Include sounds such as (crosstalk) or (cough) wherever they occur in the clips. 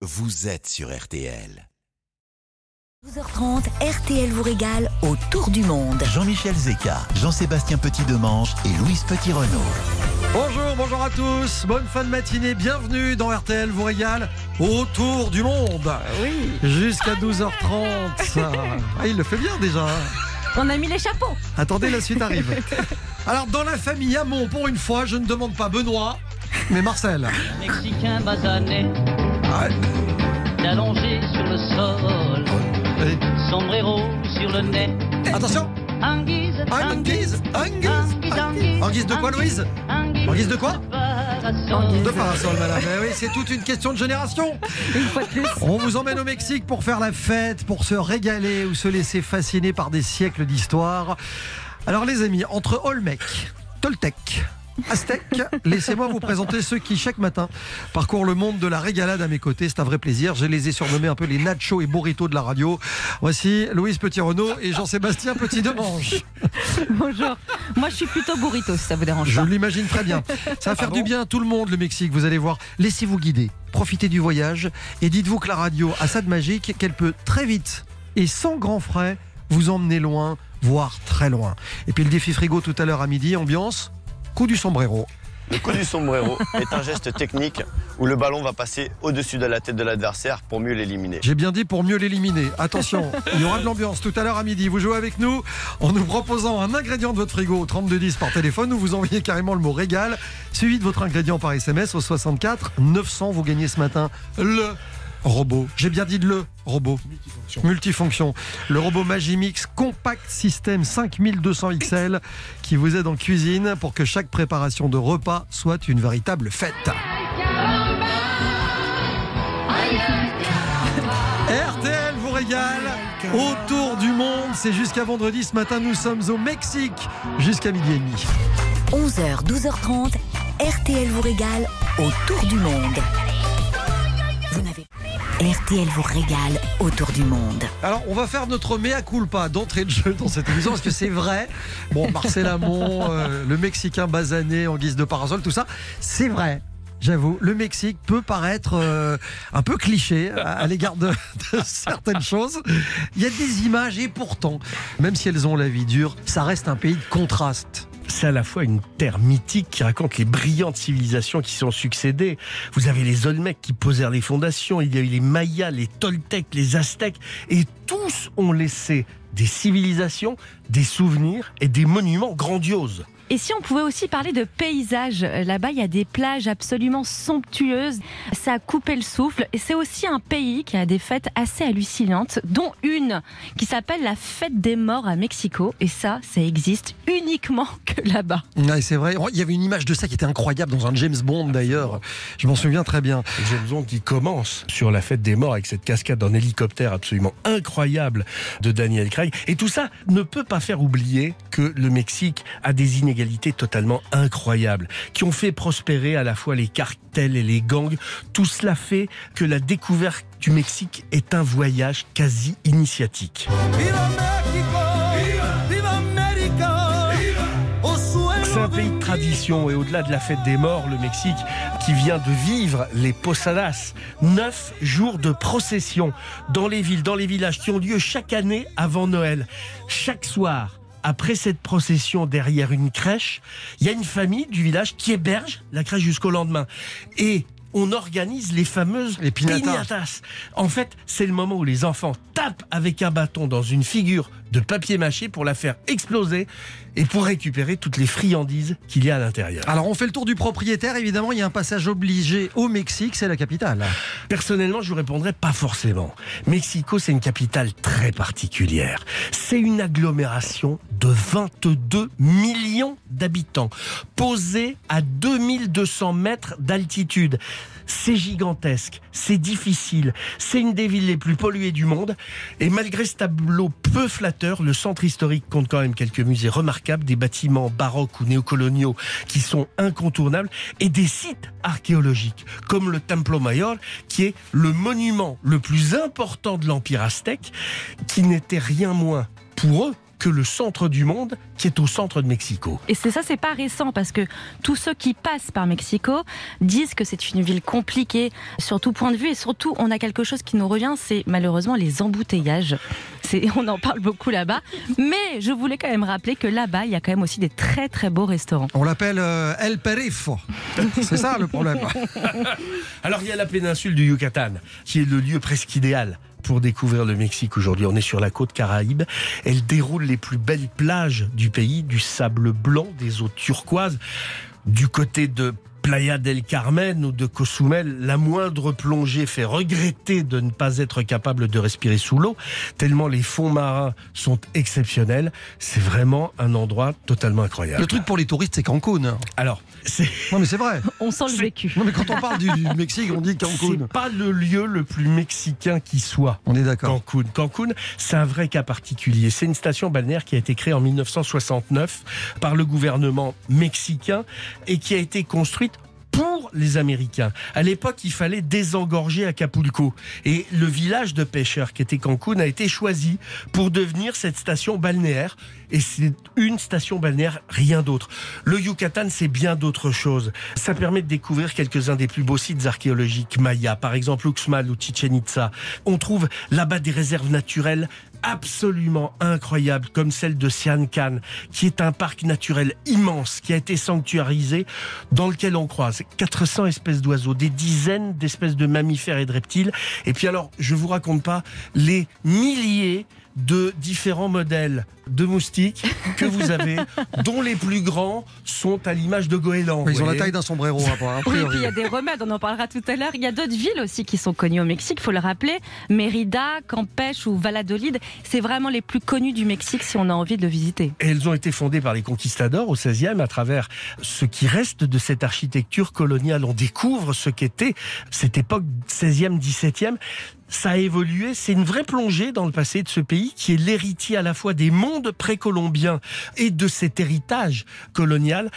vous êtes sur RTL. 12h30, RTL vous régale au tour du monde. Jean-Michel Zeka, Jean-Sébastien Petit-Demange et Louise Petit-Renault. Bonjour, bonjour à tous, bonne fin de matinée, bienvenue dans RTL vous régale autour du monde. Oui. Jusqu'à 12h30. (laughs) Ah, il le fait bien déjà. On a mis les chapeaux. Attendez, la suite arrive. (laughs) Alors, dans la famille Hamon, pour une fois, je ne demande pas Benoît, mais Marcel. Mexicain basané, allongé sur le sol, sombrero sur le nez. Attention, Anguise, en guise, en guise, anguise, en guise. En guise de quoi, Louise Anguise, En guise de quoi. De parasol, madame. Eh oui, c'est toute une question de génération. On vous emmène au Mexique pour faire la fête, pour se régaler ou se laisser fasciner par des siècles d'histoire. Alors, les amis, entre Olmec, Toltec, Aztèque, laissez-moi vous présenter ceux qui, chaque matin, parcourent le monde de la régalade à mes côtés. C'est un vrai plaisir. Je les ai surnommés un peu les nachos et burritos de la radio. Voici Louise Petit-Renault et Jean-Sébastien Petit-Demange. Bonjour. Moi, je suis plutôt burrito, si ça vous dérange Je pas. l'imagine très bien. Ça va faire du bien à tout le monde, le Mexique, vous allez voir. Laissez-vous guider, profitez du voyage et dites-vous que la radio a ça de magique qu'elle peut très vite et sans grands frais vous emmener loin, voire très loin. Et puis le défi frigo tout à l'heure à midi, ambiance, coup du sombrero. Le coup du sombrero (laughs) est un geste technique où le ballon va passer au-dessus de la tête de l'adversaire pour mieux l'éliminer. J'ai bien dit pour mieux l'éliminer. Attention, (laughs) il y aura de l'ambiance tout à l'heure à midi. Vous jouez avec nous en nous proposant un ingrédient de votre frigo au 3210 par téléphone ou vous envoyez carrément le mot régal suivi de votre ingrédient par SMS au 64 900. Vous gagnez ce matin le robot. J'ai bien dit le robot. Multifonction. Le robot Magimix Compact System 5200 XL qui vous aide en cuisine pour que chaque préparation de repas soit une véritable fête. RTL vous régale autour du monde. C'est jusqu'à vendredi. Ce matin, nous sommes au Mexique jusqu'à midi et demi. 11h, 12h30, RTL vous régale au tour du monde. RTL vous régale autour du monde. Alors, on va faire notre mea culpa d'entrée de jeu dans cette émission parce que c'est vrai. Bon, Marcel Amont, euh, le Mexicain basané en guise de parasol, tout ça, c'est vrai. J'avoue, le Mexique peut paraître euh, un peu cliché à, l'égard de, de certaines choses. Il y a des images et pourtant, même si elles ont la vie dure, ça reste un pays de contraste. C'est à la fois une terre mythique qui raconte les brillantes civilisations qui sont succédées. Vous avez les Olmecs qui posèrent les fondations, il y a eu les Mayas, les Toltecs, les Aztèques, et tous ont laissé des civilisations, des souvenirs et des monuments grandioses. Et si on pouvait aussi parler de paysages Euh, Là-bas, il y a des plages absolument somptueuses. Ça a coupé le souffle. Et c'est aussi un pays qui a des fêtes assez hallucinantes, dont une qui s'appelle la fête des morts à Mexico. Et ça, ça existe uniquement (laughs) que là-bas. Ouais, c'est vrai. Il y avait une image de ça qui était incroyable dans un James Bond d'ailleurs. Je m'en souviens très bien. James Bond qui commence sur la fête des morts avec cette cascade en hélicoptère absolument incroyable de Daniel Craig. Et tout ça ne peut pas faire oublier que le Mexique a des inégalités totalement incroyables qui ont fait prospérer à la fois les cartels et les gangs. Tout cela fait que la découverte du Mexique est un voyage quasi initiatique. C'est un pays de tradition et au-delà de la fête des morts, le Mexique qui vient de vivre les posadas. Neuf jours de procession dans les villes, dans les villages qui ont lieu chaque année avant Noël. Chaque soir, après cette procession derrière une crèche, il y a une famille du village qui héberge la crèche jusqu'au lendemain. Et on organise les fameuses Les piñatas. En fait, c'est le moment où les enfants tapent avec un bâton dans une figure de papier mâché pour la faire exploser et pour récupérer toutes les friandises qu'il y a à l'intérieur. Alors on fait le tour du propriétaire. Évidemment, il y a un passage obligé au Mexique, c'est la capitale. Personnellement, je vous répondrais pas forcément. Mexico, c'est une capitale très particulière. C'est une agglomération de 22 millions d'habitants, posée à 2200 mètres d'altitude. C'est gigantesque, c'est difficile, c'est une des villes les plus polluées du monde. Et malgré ce tableau peu flatteur, le centre historique compte quand même quelques musées remarquables, des bâtiments baroques ou néocoloniaux qui sont incontournables et des sites archéologiques comme le Templo Mayor, qui est le monument le plus important de l'Empire aztèque, qui n'était rien moins pour eux que le centre du monde qui est au centre de Mexico. Et c'est ça, c'est pas récent parce que tous ceux qui passent par Mexico disent que c'est une ville compliquée sur tout point de vue et surtout on a quelque chose qui nous revient, c'est malheureusement les embouteillages. C'est, (laughs) on en parle beaucoup là-bas, mais je voulais quand même rappeler que là-bas il y a quand même aussi des très très beaux restaurants. On l'appelle euh, El Perifo. C'est ça le problème. (laughs) Alors il y a la péninsule du Yucatan, qui est le lieu presque idéal pour découvrir le Mexique aujourd'hui. On est sur la côte caraïbe. Elle déroule les plus belles plages du pays, du sable blanc, des eaux turquoises. Du côté de Playa del Carmen ou de Cozumel, la moindre plongée fait regretter de ne pas être capable de respirer sous l'eau, tellement les fonds marins sont exceptionnels. C'est vraiment un endroit totalement incroyable. Le truc pour les touristes, c'est Cancun. Alors, c'est Non mais c'est vrai. (laughs) On sent le C'est- vécu. Non mais quand on parle du, du Mexique, on dit c'est Cancun. pas le lieu le plus mexicain qui soit. On est d'accord. Cancun. Cancun, c'est un vrai cas particulier. C'est une station balnéaire qui a été créée en 1969 par le gouvernement mexicain et qui a été construite pour les Américains. À l'époque, il fallait désengorger Acapulco. Et le village de pêcheurs qui était Cancun a été choisi pour devenir cette station balnéaire. Et c'est une station balnéaire, rien d'autre. Le Yucatan, c'est bien d'autres choses. Ça permet de découvrir quelques-uns des plus beaux sites archéologiques mayas, par exemple Uxmal ou Chichen Itza. On trouve là-bas des réserves naturelles absolument incroyables, comme celle de Siancan, qui est un parc naturel immense, qui a été sanctuarisé, dans lequel on croise 400 espèces d'oiseaux, des dizaines d'espèces de mammifères et de reptiles. Et puis alors, je vous raconte pas les milliers de différents modèles de moustiques que vous avez, (laughs) dont les plus grands sont à l'image de goélands. Ils ont la taille d'un sombrero. hein, Oui, et puis il y a des remèdes, on en parlera tout à l'heure. Il y a d'autres villes aussi qui sont connues au Mexique, faut le rappeler. Mérida, Campeche ou Valladolid, c'est vraiment les plus connus du Mexique si on a envie de le visiter. Et elles ont été fondées par les conquistadors au XVIe à travers ce qui reste de cette architecture coloniale. On découvre ce qu'était cette époque 16e, 17e. Ça a évolué, c'est une vraie plongée dans le passé de ce pays qui est l'héritier à la fois des mondes précolombiens et de cet héritage colonial.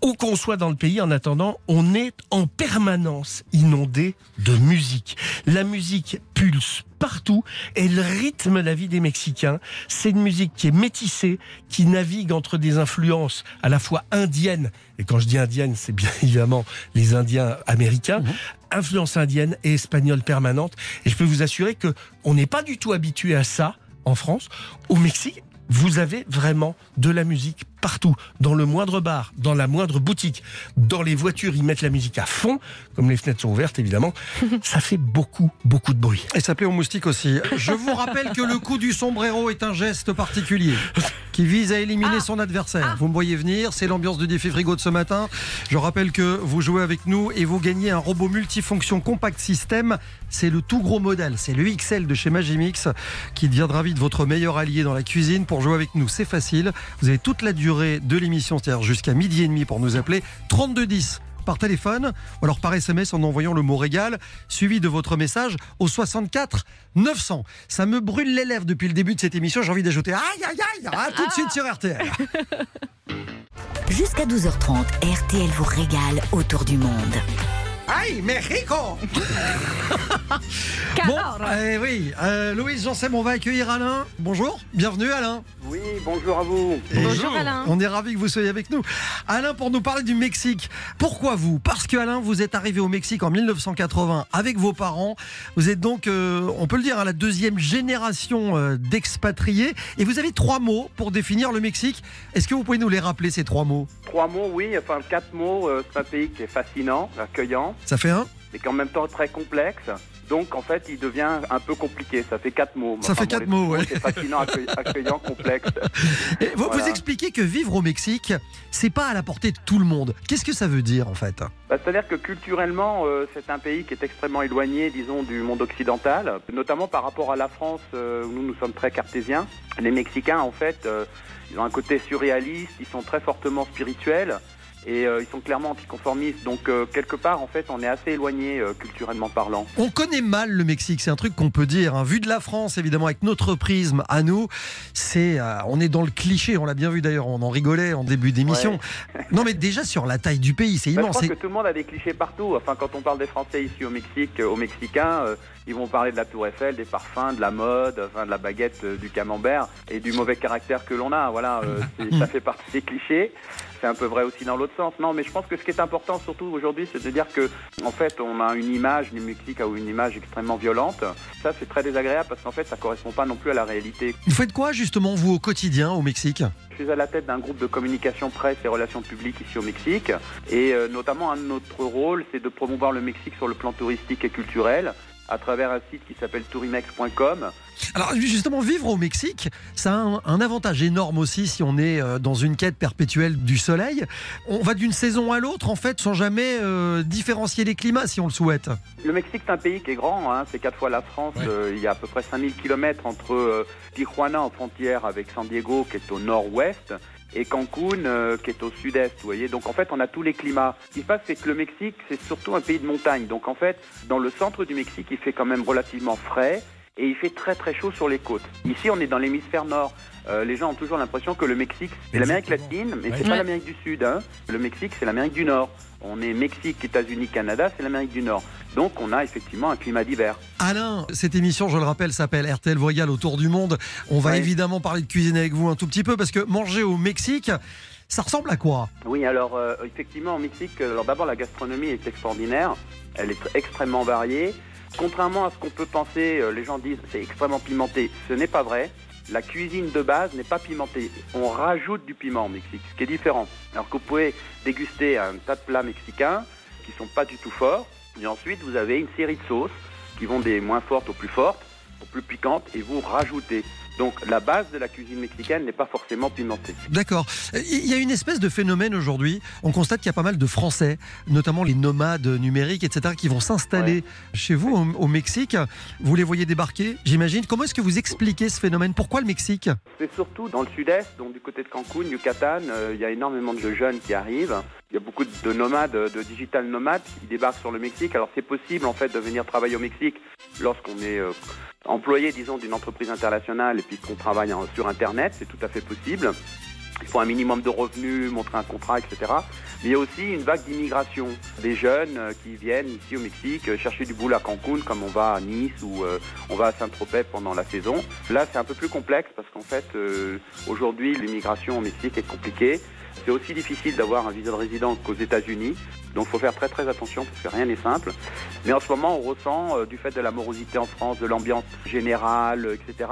Où qu'on soit dans le pays, en attendant, on est en permanence inondé de musique. La musique pulse partout, elle rythme la vie des Mexicains. C'est une musique qui est métissée, qui navigue entre des influences à la fois indiennes, et quand je dis indienne, c'est bien (laughs) évidemment les Indiens américains, influence indienne et espagnole permanente. Et je peux vous assurer que on n'est pas du tout habitué à ça en France. Au Mexique, vous avez vraiment de la musique partout, dans le moindre bar, dans la moindre boutique, dans les voitures, ils mettent la musique à fond, comme les fenêtres sont ouvertes évidemment. (laughs) Ça fait beaucoup, beaucoup de bruit. Et ça plaît aux moustiques aussi. Je vous rappelle que le coup du sombrero est un geste particulier qui vise à éliminer son adversaire. Vous me voyez venir, c'est l'ambiance du défi frigo de ce matin. Je rappelle que vous jouez avec nous et vous gagnez un robot multifonction compact système. C'est le tout gros modèle, c'est le XL de chez Magimix qui deviendra vite votre meilleur allié dans la cuisine. Pour jouer avec nous, c'est facile. Vous avez toute la durée de l'émission, c'est-à-dire jusqu'à midi et demi pour nous appeler. 3210 par téléphone ou alors par SMS en envoyant le mot régal suivi de votre message au 64 900. Ça me brûle les lèvres depuis le début de cette émission. J'ai envie d'ajouter aïe aïe aïe tout de suite sur RTL. Jusqu'à 12h30, RTL vous régale autour du monde. Aïe Mexico (laughs) Bon, eh oui, euh, Louise Janssen, on va accueillir Alain. Bonjour, bienvenue Alain. Oui, bonjour à vous. Et Bonjour, Alain. On est ravis que vous soyez avec nous. Alain, pour nous parler du Mexique. Pourquoi vous? Parce que Alain, vous êtes arrivé au Mexique en 1980 avec vos parents. Vous êtes donc, euh, on peut le dire, à la deuxième génération euh, d'expatriés. Et vous avez trois mots pour définir le Mexique. Est-ce que vous pouvez nous les rappeler, ces trois mots? Trois mots, oui, enfin quatre mots. euh, c'est un pays qui est fascinant, accueillant, Ça fait un mais qui est en même temps très complexe. Donc en fait, il devient un peu compliqué. Ça fait quatre mots. Ça fait quatre mots, trois ouais. C'est fascinant, accueil- (laughs) accueillant, complexe. Et vous, Voilà. vous expliquez que vivre au Mexique, c'est pas à la portée de tout le monde. Qu'est-ce que ça veut dire en fait? Bah, C'est-à-dire que culturellement, euh, c'est un pays qui est extrêmement éloigné, disons, du monde occidental, notamment par rapport à la France, euh, où nous, nous sommes très cartésiens. Les Mexicains, en fait, euh, ils ont un côté surréaliste, ils sont très fortement spirituels. Et euh, ils sont clairement anticonformistes. Donc euh, quelque part, en fait, on est assez éloigné euh, culturellement parlant. On connaît mal le Mexique, c'est un truc qu'on peut dire. hein. Vu de la France, évidemment, avec notre prisme à nous, c'est, on est dans le cliché. On l'a bien vu d'ailleurs, on en rigolait en début d'émission. Non, mais déjà sur la taille du pays, c'est Bah, je immense. pense C'est- que tout le monde a des clichés partout. Enfin, quand on parle des Français ici au Mexique, aux Mexicains, ils vont parler de la Tour Eiffel, des parfums, de la mode, enfin, de la baguette, euh, du camembert et du mauvais caractère que l'on a. Voilà, euh, (laughs) ça fait partie des clichés. C'est un peu vrai aussi dans l'autre sens. Non, mais je pense que ce qui est important surtout aujourd'hui, c'est de dire que, en fait, on a une image du Mexique a une image extrêmement violente. Ça, c'est très désagréable parce qu'en fait, ça correspond pas non plus à la réalité. Vous faites quoi justement vous au quotidien au Mexique? Je suis à la tête d'un groupe de communication presse et relations publiques ici au Mexique. Et euh, notamment, un de notre rôle, c'est de promouvoir le Mexique sur le plan touristique et culturel à travers un site qui s'appelle tourimex.com. Alors justement, vivre au Mexique, ça a un, un avantage énorme aussi si on est euh, dans une quête perpétuelle du soleil. On va d'une saison à l'autre en fait sans jamais euh, différencier les climats si on le souhaite. Le Mexique, c'est un pays qui est grand, hein, c'est quatre fois la France. Euh, il y a à peu près 5000 km entre euh, Tijuana en frontière avec San Diego, qui est au nord-ouest, et Cancun, euh, qui est au sud-est. Vous voyez, donc en fait, on a tous les climats. Ce qui se passe, c'est que le Mexique, c'est surtout un pays de montagne. Donc en fait, dans le centre du Mexique, il fait quand même relativement frais. Et il fait très très chaud sur les côtes. Ici, on est dans l'hémisphère nord. Euh, les gens ont toujours l'impression que le Mexique, c'est l'Amérique latine, mais c'est Ouais. pas l'Amérique du Sud. hein. Le Mexique, c'est l'Amérique du Nord. On est Mexique, États-Unis, Canada, c'est l'Amérique du Nord. Donc on a effectivement un climat d'hiver. Alain, cette émission, je le rappelle, s'appelle RTL Voyal autour du monde. On va Ouais. évidemment parler de cuisine avec vous un tout petit peu parce que manger au Mexique, ça ressemble à quoi? Oui, alors euh, effectivement, au Mexique, euh, alors d'abord la gastronomie est extraordinaire, elle est tr- extrêmement variée. Contrairement à ce qu'on peut penser, euh, les gens disent c'est extrêmement pimenté. Ce n'est pas vrai. La cuisine de base n'est pas pimentée. On rajoute du piment au Mexique, ce qui est différent. Alors que vous pouvez déguster un tas de plats mexicains qui sont pas du tout forts, et ensuite vous avez une série de sauces qui vont des moins fortes aux plus fortes, aux plus piquantes, et vous rajoutez. Donc la base de la cuisine mexicaine n'est pas forcément pimentée. D'accord. Euh, Il y a une espèce de phénomène aujourd'hui. On constate qu'il y a pas mal de Français, notamment les nomades numériques, etc., qui vont s'installer chez vous au, au Mexique. Vous les voyez débarquer, j'imagine. Comment est-ce que vous expliquez ce phénomène? Pourquoi le Mexique? C'est surtout dans le sud-est, donc du côté de Cancun, Yucatan, euh, il y a énormément de jeunes qui arrivent. Il y a beaucoup de nomades, de digital nomades qui débarquent sur le Mexique. Alors c'est possible en fait de venir travailler au Mexique lorsqu'on est euh, employé, disons, d'une entreprise internationale et puis qu'on travaille sur Internet, c'est tout à fait possible. Il faut un minimum de revenus, montrer un contrat, etc. Mais il y a aussi une vague d'immigration des jeunes euh, qui viennent ici au Mexique euh, chercher du boulot à Cancun, comme on va à Nice ou euh, on va à Saint-Tropez pendant la saison. Là, c'est un peu plus complexe parce qu'en fait, aujourd'hui, l'immigration au Mexique est compliquée. C'est aussi difficile d'avoir un visa de résident qu'aux États-Unis. Donc, il faut faire très très attention parce que rien n'est simple. Mais en ce moment, on ressent, euh, du fait de la morosité en France, de l'ambiance générale, euh, etc.,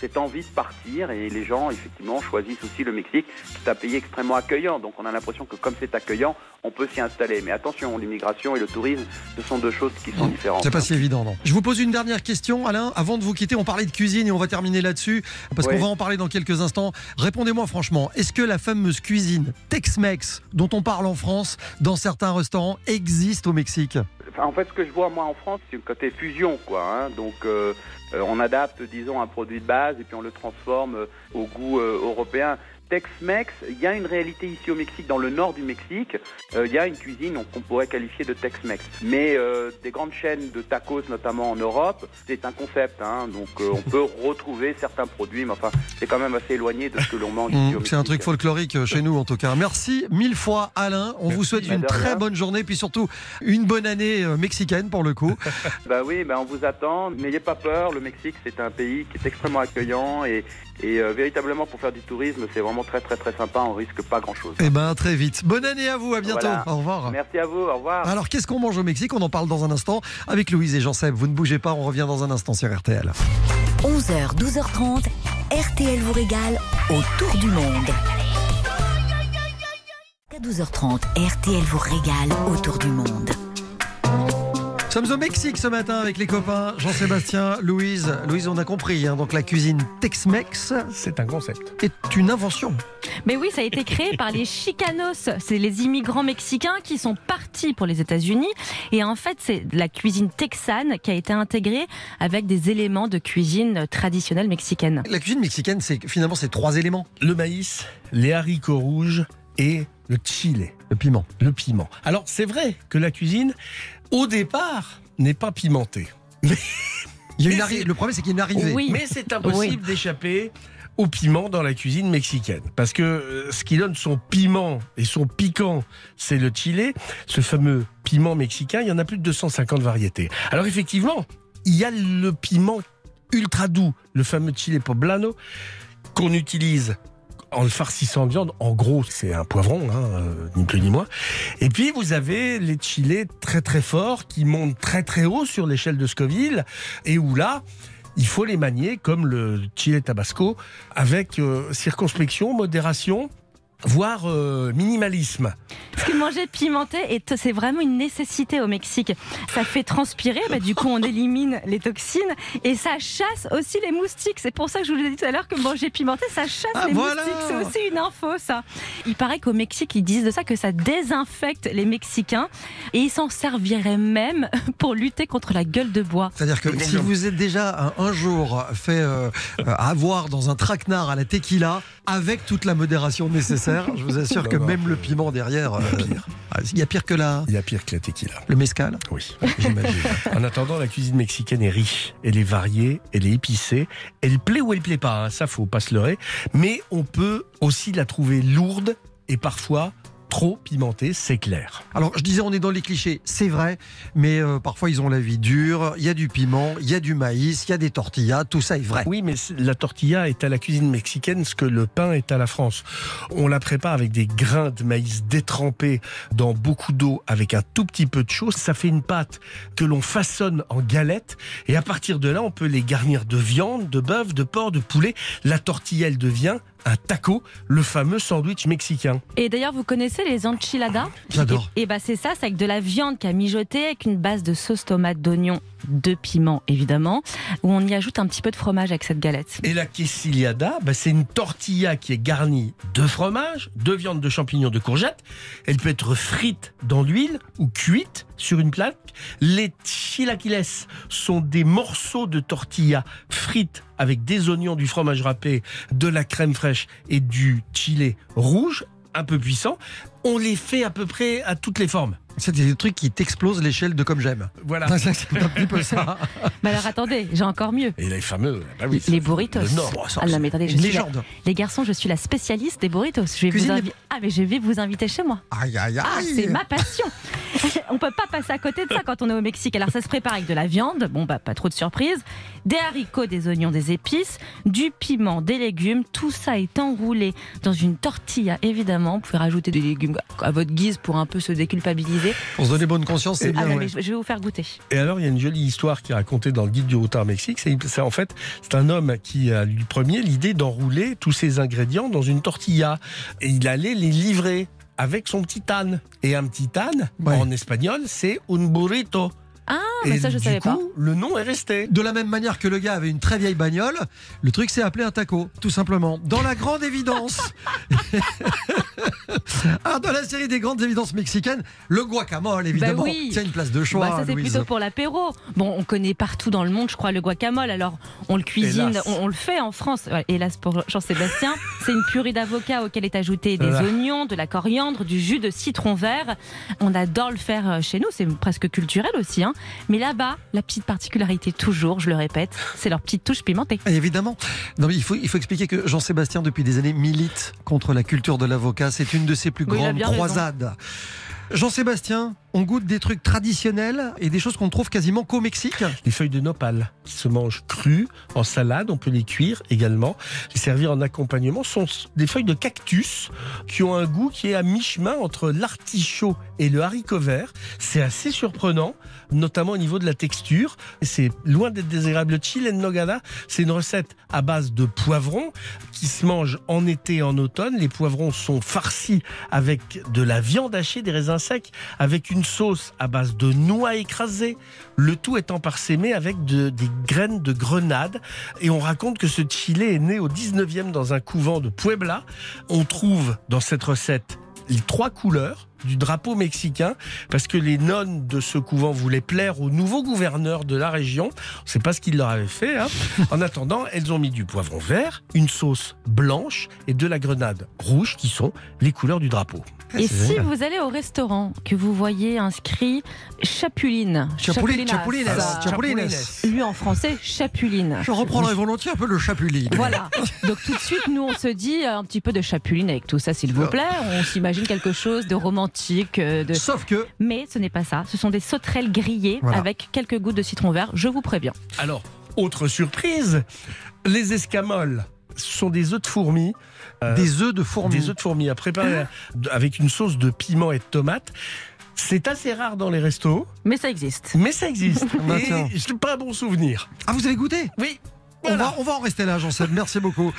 cette envie de partir et les gens, effectivement, choisissent aussi le Mexique, qui est un pays extrêmement accueillant. Donc, on a l'impression que comme c'est accueillant, on peut s'y installer. Mais attention, l'immigration et le tourisme, ce sont deux choses qui sont différentes. C'est pas si évident, non. Je vous pose une dernière question, Alain. Avant de vous quitter, on parlait de cuisine et on va terminer là-dessus parce qu'on va en parler dans quelques instants. Répondez-moi franchement, est-ce que la fameuse cuisine Tex-Mex dont on parle en France dans certains restaurants existe au Mexique en fait, ce que je vois moi en France, c'est le côté fusion, quoi. hein. Donc, euh, euh, on adapte, disons, un produit de base et puis on le transforme euh, au goût européen. Tex-Mex, il y a une réalité ici au Mexique, dans le nord du Mexique, euh, il y a une cuisine qu'on pourrait qualifier de Tex-Mex. Mais euh, des grandes chaînes de tacos, notamment en Europe, c'est un concept. hein. donc euh, on peut (laughs) retrouver certains produits, mais enfin, c'est quand même assez éloigné de ce que l'on mange ici au Mmh, Mexique. C'est un truc folklorique chez nous en tout cas. Merci mille fois Alain. On vous souhaite une très bonne journée puis surtout une bonne année mexicaine pour le coup. (laughs) (laughs) Bah oui, bah on vous attend. N'ayez pas peur. Le Mexique, c'est un pays qui est extrêmement accueillant et, et euh, véritablement pour faire du tourisme, c'est vraiment très très très sympa. On risque pas grand chose. Eh ben très vite. Bonne année à vous, à bientôt. Voilà. Au revoir. Merci à vous. Au revoir. Alors qu'est-ce qu'on mange au Mexique? On en parle dans un instant avec Louise et Jean-Seb. Vous ne bougez pas, on revient dans un instant sur RTL. 11h, 12h30, RTL vous régale autour du monde. À 12h30, RTL vous régale autour du monde. Nous sommes au Mexique ce matin avec les copains Jean-Sébastien, Louise. Louise, on a compris, hein, donc la cuisine Tex-Mex C'est un concept. est une invention. Mais oui, ça a été créé par les Chicanos. C'est les immigrants mexicains qui sont partis pour les États-Unis. Et en fait, c'est la cuisine texane qui a été intégrée avec des éléments de cuisine traditionnelle mexicaine. La cuisine mexicaine, c'est finalement ces trois éléments. Le maïs, les haricots rouges et le chili, Le piment. le piment. Alors c'est vrai que la cuisine, au départ, n'est pas pimentée. Il y a une Mais arri- Le problème, c'est qu'il y a une arrivée. Oui. Mais c'est impossible d'échapper au piment dans la cuisine mexicaine. Parce que euh, ce qui donne son piment et son piquant, c'est le chili. Ce fameux piment mexicain, il y en a plus de 250 variétés. Alors effectivement, il y a le piment ultra doux, le fameux chili poblano, qu'on utilise en le farcissant de viande. En gros, c'est un poivron, hein, euh, ni plus ni moins. Et puis, vous avez les chilés très très forts qui montent très très haut sur l'échelle de Scoville et où là, il faut les manier comme le chili tabasco avec euh, circonspection, modération, voire euh, minimalisme. Parce que manger pimenté, est- c'est vraiment une nécessité au Mexique. Ça fait transpirer, bah, du coup on élimine les toxines et ça chasse aussi les moustiques. C'est pour ça que je vous l'ai dit tout à l'heure que manger pimenté, ça chasse Ah, les voilà. moustiques. C'est aussi une info ça. Il paraît qu'au Mexique, ils disent de ça que ça désinfecte les Mexicains et ils s'en serviraient même (laughs) pour lutter contre la gueule de bois. C'est-à-dire que si vous êtes déjà un, un jour fait euh, euh, avoir dans un traquenard à la tequila, avec toute la modération nécessaire, je vous assure Non, que non. même le piment derrière, euh, ah, il y a pire que la, Il y a pire que la tequila. le mescal, Oui. j'imagine. (laughs) En attendant, la cuisine mexicaine est riche, elle est variée, elle est épicée, elle plaît ou elle plaît pas, hein, ça faut pas se leurrer, mais on peut aussi la trouver lourde et parfois trop pimentée, c'est clair. Alors, je disais, on est dans les clichés, c'est vrai, mais euh, parfois ils ont la vie dure, il y a du piment, il y a du maïs, il y a des tortillas, tout ça est vrai. Oui, mais la tortilla est à la cuisine mexicaine ce que le pain est à la France. On la prépare avec des grains de maïs détrempés dans beaucoup d'eau avec un tout petit peu de chaud. Ça fait une pâte que l'on façonne en galette et à partir de là, on peut les garnir de viande, de bœuf, de porc, de poulet. La tortilla, elle devient un taco, le fameux sandwich mexicain. Et d'ailleurs, vous connaissez les enchiladas? J'adore. Et bah c'est ça, c'est avec de la viande qui a mijoté, avec une base de sauce tomate, d'oignon, de piment évidemment, où on y ajoute un petit peu de fromage avec cette galette. Et la quesiliada, bah, c'est une tortilla qui est garnie de fromage, de viande, de champignons, de courgettes. Elle peut être frite dans l'huile ou cuite sur une plaque. Les chilaquiles sont des morceaux de tortilla frites avec des oignons, du fromage râpé, de la crème fraîche et du chili rouge, un peu puissant. On les fait à peu près à toutes les formes. C'est des trucs qui t'explosent l'échelle de comme j'aime. Voilà. (laughs) C'est un petit peu ça. (laughs) Mais alors attendez, j'ai encore mieux. Et les fameux, bah oui, Les burritos. le Nord. Ah non, c'est mais attendez, je suis la-. Les garçons, je suis la spécialiste des burritos. Je vais, vous, invi- ah, mais je vais vous inviter chez moi. Aïe, aïe, aïe. Ah, c'est ma passion. (laughs) on peut pas passer à côté de ça quand on est au Mexique. Alors ça se prépare avec de la viande, bon bah pas trop de surprise, des haricots, des oignons, des épices, du piment, des légumes. Tout ça est enroulé dans une tortilla. Évidemment, vous pouvez rajouter des légumes à votre guise pour un peu se déculpabiliser. Pour se donner bonne conscience, c'est Ah bien. non, ouais. mais je vais vous faire goûter. Et alors, il y a une jolie histoire qui est racontée dans le guide du routard Mexique. C'est c'est en fait, c'est un homme qui a lui premier l'idée d'enrouler tous ces ingrédients dans une tortilla. Et il allait les livrer avec son petit âne. Et un petit âne, Ouais. en espagnol, c'est un burrito. Ah, Et mais ça je du savais coup, pas. le nom est resté. De la même manière que le gars avait une très vieille bagnole, le truc s'est appelé un taco, tout simplement. Dans la grande évidence. (laughs) ah, dans la série des grandes évidences mexicaines, le guacamole, évidemment. Bah oui. C'est une place de choix. Bah, ça c'est plutôt pour l'apéro. Bon, on connaît partout dans le monde, je crois, le guacamole. Alors, on le cuisine, on, on le fait en France. Ouais, hélas pour Jean-Sébastien, (laughs) c'est une purée d'avocat auquel est ajouté des Voilà. oignons, de la coriandre, du jus de citron vert. On adore le faire euh, chez nous, c'est presque culturel aussi. hein. Mais là-bas, la petite particularité, toujours, je le répète, c'est leur petite touche pimentée. Et Évidemment. Non, mais il, faut, il faut expliquer que Jean-Sébastien, depuis des années, milite contre la culture de l'avocat. C'est une de ses plus Oui, grandes croisades. Jean-Sébastien, on goûte des trucs traditionnels et des choses qu'on trouve quasiment qu'au Mexique. Les feuilles de nopal qui se mangent crues en salade, on peut les cuire également, les servir en accompagnement, sont des feuilles de cactus qui ont un goût qui est à mi-chemin entre l'artichaut et le haricot vert. C'est assez surprenant, notamment au niveau de la texture. C'est loin d'être désagréable. Le chile en nogada, c'est une recette à base de poivrons qui se mange en été et en automne. Les poivrons sont farcis avec de la viande hachée, des raisins secs, avec une sauce à base de noix écrasées. Le tout étant parsemé avec de- des graines de grenade. Et on raconte que ce chili est né au 19e dans un couvent de Puebla. On trouve dans cette recette les trois couleurs, du drapeau mexicain parce que les nonnes de ce couvent voulaient plaire au nouveau gouverneur de la région. On ne sait pas ce qu'il leur avait fait. hein. (laughs) En attendant, elles ont mis du poivron vert, une sauce blanche et de la grenade rouge qui sont les couleurs du drapeau. Et si génial. vous allez au restaurant, que vous voyez inscrit Chapuline, Chapuline, Chapulines, Chapulines. lui en français Chapuline. Je reprendrai volontiers un peu le chapuline. Voilà. Donc tout de suite, nous, on se dit un petit peu de Chapuline avec tout ça, s'il vous plaît. On s'imagine quelque chose de romantique, euh, de... Sauf que, mais ce n'est pas ça. Ce sont des sauterelles grillées Voilà. avec quelques gouttes de citron vert. Je vous préviens. Alors, autre surprise, les escamoles ce sont des œufs de fourmis. euh, des œufs de fourmis. Des œufs de fourmis à préparer avec une sauce de piment et de tomate. C'est assez rare dans les restos, Mais ça existe. mais ça existe. (laughs) Bah, et tiens. c'est pas un bon souvenir. Ah, vous avez goûté? Oui. On va, on va en rester là, Jean-Seb. Merci beaucoup.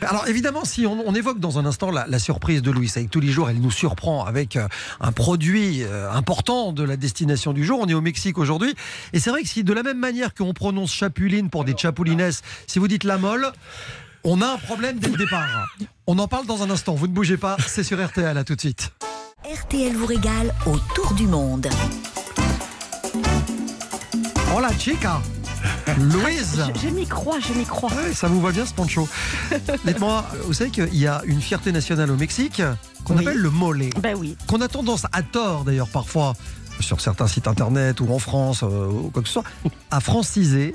Alors, évidemment, si on, on évoque dans un instant la, la surprise de Louis, avec tous les jours, elle nous surprend avec euh, un produit euh, important de la destination du jour. On est au Mexique aujourd'hui. Et c'est vrai que si, de la même manière qu'on prononce chapuline pour des chapulines, si vous dites la molle, on a un problème dès le départ. On en parle dans un instant. Vous ne bougez pas. C'est sur RTL. À tout de suite. RTL vous régale autour du monde. Hola, chica. Louise. Je, je m'y crois, je m'y crois. Ouais, ça vous va bien ce poncho. Dites-moi, vous savez qu'il y a une fierté nationale au Mexique qu'on Oui. appelle le mole, Ben oui. qu'on a tendance, à tort d'ailleurs parfois, sur certains sites internet ou en France euh, ou quoi que ce soit, à franciser.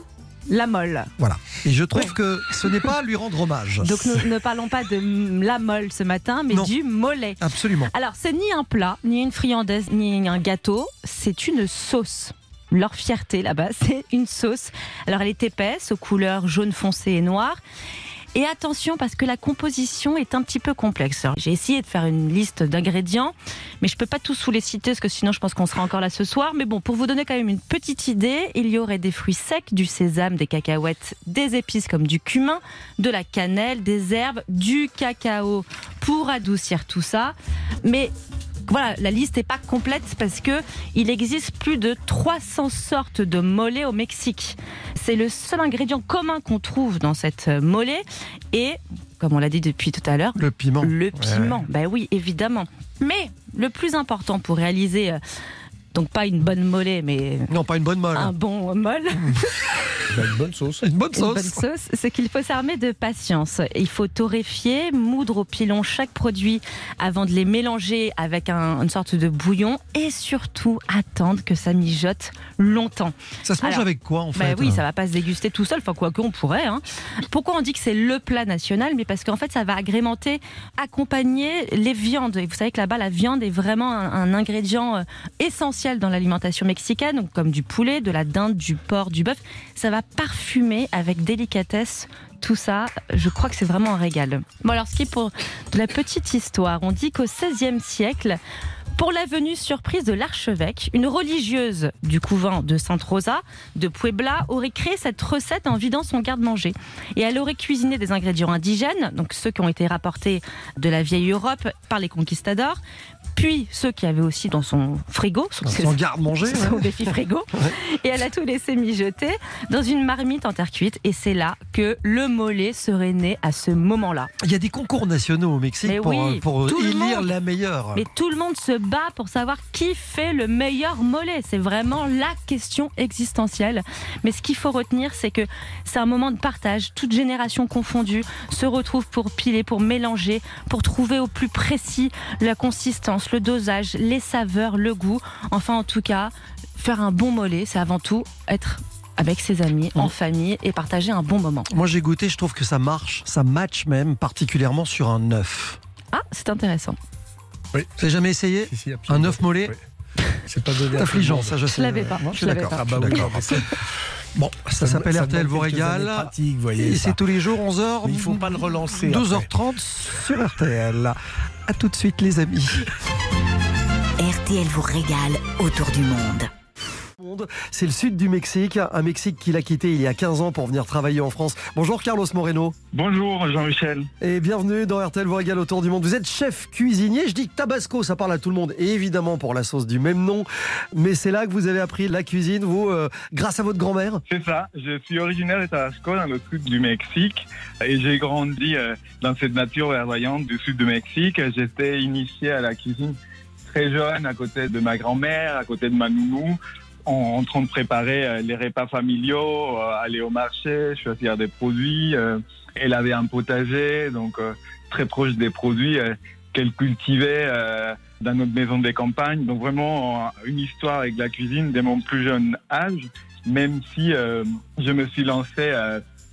La molle. Voilà. Et je trouve que ce n'est pas à lui rendre hommage. Donc nous ne parlons pas de la molle ce matin, mais Non. du mollet. Absolument. Alors, c'est ni un plat, ni une friandaise, ni un gâteau, c'est une sauce. Leur fierté là-bas, (laughs) c'est une sauce. Alors, elle est épaisse, aux couleurs jaune foncé et noir. Et attention, parce que la composition est un petit peu complexe. J'ai essayé de faire une liste d'ingrédients, mais je peux pas tous vous les citer, parce que sinon je pense qu'on sera encore là ce soir. Mais bon, pour vous donner quand même une petite idée, il y aurait des fruits secs, du sésame, des cacahuètes, des épices comme du cumin, de la cannelle, des herbes, du cacao pour adoucir tout ça. Mais voilà, la liste n'est pas complète parce que il existe plus de 300 sortes de mollet au Mexique. C'est le seul ingrédient commun qu'on trouve dans cette mollet et, comme on l'a dit depuis tout à l'heure, Le piment. le piment. Ben oui, évidemment. Mais le plus important pour réaliser, euh, donc pas une bonne mollet, mais Non, pas une bonne molle. un bon molle, (laughs) une bonne sauce. Une bonne une bonne sauce. sauce, c'est qu'il faut s'armer de patience. Il faut torréfier, moudre au pilon chaque produit avant de les mélanger avec un- une sorte de bouillon et surtout attendre que ça mijote longtemps. Ça se mange Alors, avec quoi en Bah fait oui, ça va pas se déguster tout seul, enfin quoi qu'on pourrait. hein. Pourquoi on dit que c'est le plat national? Mais parce qu'en fait, ça va agrémenter, accompagner les viandes. Et vous savez que là-bas, la viande est vraiment un, un ingrédient euh, dans l'alimentation mexicaine, comme du poulet, de la dinde, du porc, du bœuf. Ça va parfumer avec délicatesse. Tout ça, je crois que c'est vraiment un régal. Bon alors, ce qui est pour la petite histoire, on dit qu'au XVIe siècle, pour la venue surprise de l'archevêque, une religieuse du couvent de Sainte Rosa de Puebla aurait créé cette recette en vidant son garde-manger. Et elle aurait cuisiné des ingrédients indigènes, donc ceux qui ont été rapportés de la vieille Europe par les conquistadors, puis ceux qui avaient aussi dans son frigo, son, garde-manger. son ouais. défi frigo. (laughs) Et elle a tout laissé mijoter dans une marmite en terre cuite. Et c'est là que le mollet serait né à ce moment-là. Il y a des concours nationaux au Mexique Mais pour, oui, pour élire la meilleure. Mais tout le monde se pour savoir qui fait le meilleur mollet. C'est vraiment la question existentielle. Mais ce qu'il faut retenir, c'est que c'est un moment de partage. Toute génération confondue se retrouve pour piler, pour mélanger, pour trouver au plus précis la consistance, le dosage, les saveurs, le goût. Enfin, en tout cas, faire un bon mollet, c'est avant tout être avec ses amis, en famille et partager un bon moment. Moi j'ai goûté, je trouve que ça marche, ça match même particulièrement sur un œuf. Ah, c'est intéressant. Vous avez jamais essayé Si, si, Un œuf mollet Oui. C'est pas donné Affligeant, ça je sais. Je l'avais pas, Moi, je l'avais pas. Ah bah oui, Bon, ça s'appelle ça RTL demande vous régale. pratique, vous voyez Et c'est tous les jours 11h. Mais il faut pas le relancer. après. 12h30 sur RTL. À tout de suite les amis. RTL vous régale autour du monde. C'est le sud du Mexique, un Mexique qu'il a quitté il y a 15 ans pour venir travailler en France. Bonjour Carlos Moreno Bonjour Jean-Michel. et bienvenue dans RTL vous régale autour du monde. Vous êtes chef cuisinier, je dis que Tabasco ça parle à tout le monde et évidemment pour la sauce du même nom, mais c'est là que vous avez appris la cuisine, vous, euh, grâce à votre grand-mère C'est ça, je suis originaire de Tabasco dans le sud du Mexique et j'ai grandi euh, dans cette nature verdoyante du sud du Mexique. J'étais initié à la cuisine très jeune à côté de ma grand-mère, à côté de ma nounou, en, en train de préparer euh, les repas familiaux, euh, aller au marché, choisir des produits. euh, elle avait un potager, donc très proche des produits qu'elle cultivait dans notre maison des campagnes. Donc vraiment une histoire avec la cuisine dès mon plus jeune âge, même si je me suis lancé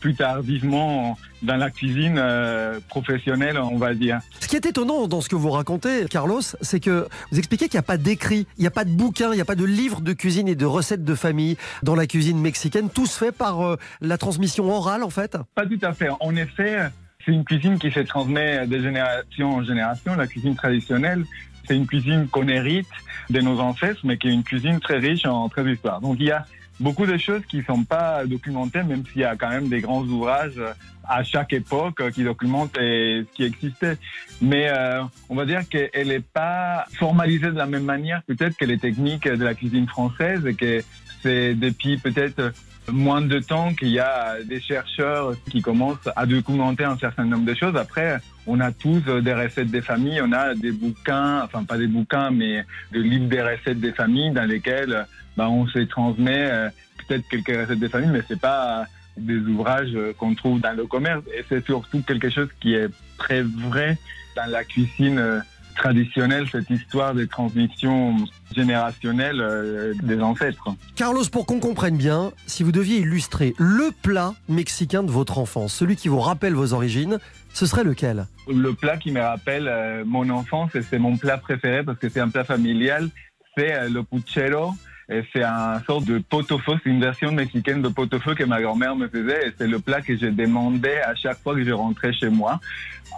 plus tardivement dans la cuisine euh, professionnelle, on va dire. Ce qui est étonnant dans ce que vous racontez, Carlos, c'est que vous expliquez qu'il n'y a pas d'écrit, il n'y a pas de bouquin, il n'y a pas de livre de cuisine et de recettes de famille dans la cuisine mexicaine. Tout se fait par euh, la transmission orale, en fait? Pas tout à fait. En effet, c'est une cuisine qui se transmet de génération en génération. La cuisine traditionnelle, c'est une cuisine qu'on hérite de nos ancêtres, mais qui est une cuisine très riche en très d'histoire. Donc il y a beaucoup de choses qui ne sont pas documentées, même s'il y a quand même des grands ouvrages à chaque époque qui documentent euh, ce qui existait. Mais euh, on va dire qu'elle n'est pas formalisée de la même manière peut-être que les techniques de la cuisine française et que c'est depuis peut-être moins de temps qu'il y a des chercheurs qui commencent à documenter un certain nombre de choses. Après, on a tous des recettes des familles, on a des bouquins, enfin pas des bouquins, mais des livres des recettes des familles dans lesquels bah, on se transmet euh, peut-être quelques recettes des familles, mais c'est pas des ouvrages qu'on trouve dans le commerce. Et c'est surtout quelque chose qui est très vrai dans la cuisine euh, traditionnelle, cette histoire de transmission générationnelle euh, des ancêtres. Carlos, pour qu'on comprenne bien, si vous deviez illustrer le plat mexicain de votre enfance, celui qui vous rappelle vos origines, ce serait lequel? Le plat qui me rappelle euh, mon enfance, et c'est mon plat préféré parce que c'est un plat familial, c'est euh, le puchero. C'est un sorte de pot-au-feu, c'est une version mexicaine de pot-au-feu que ma grand-mère me faisait et c'est le plat que je demandais à chaque fois que je rentrais chez moi.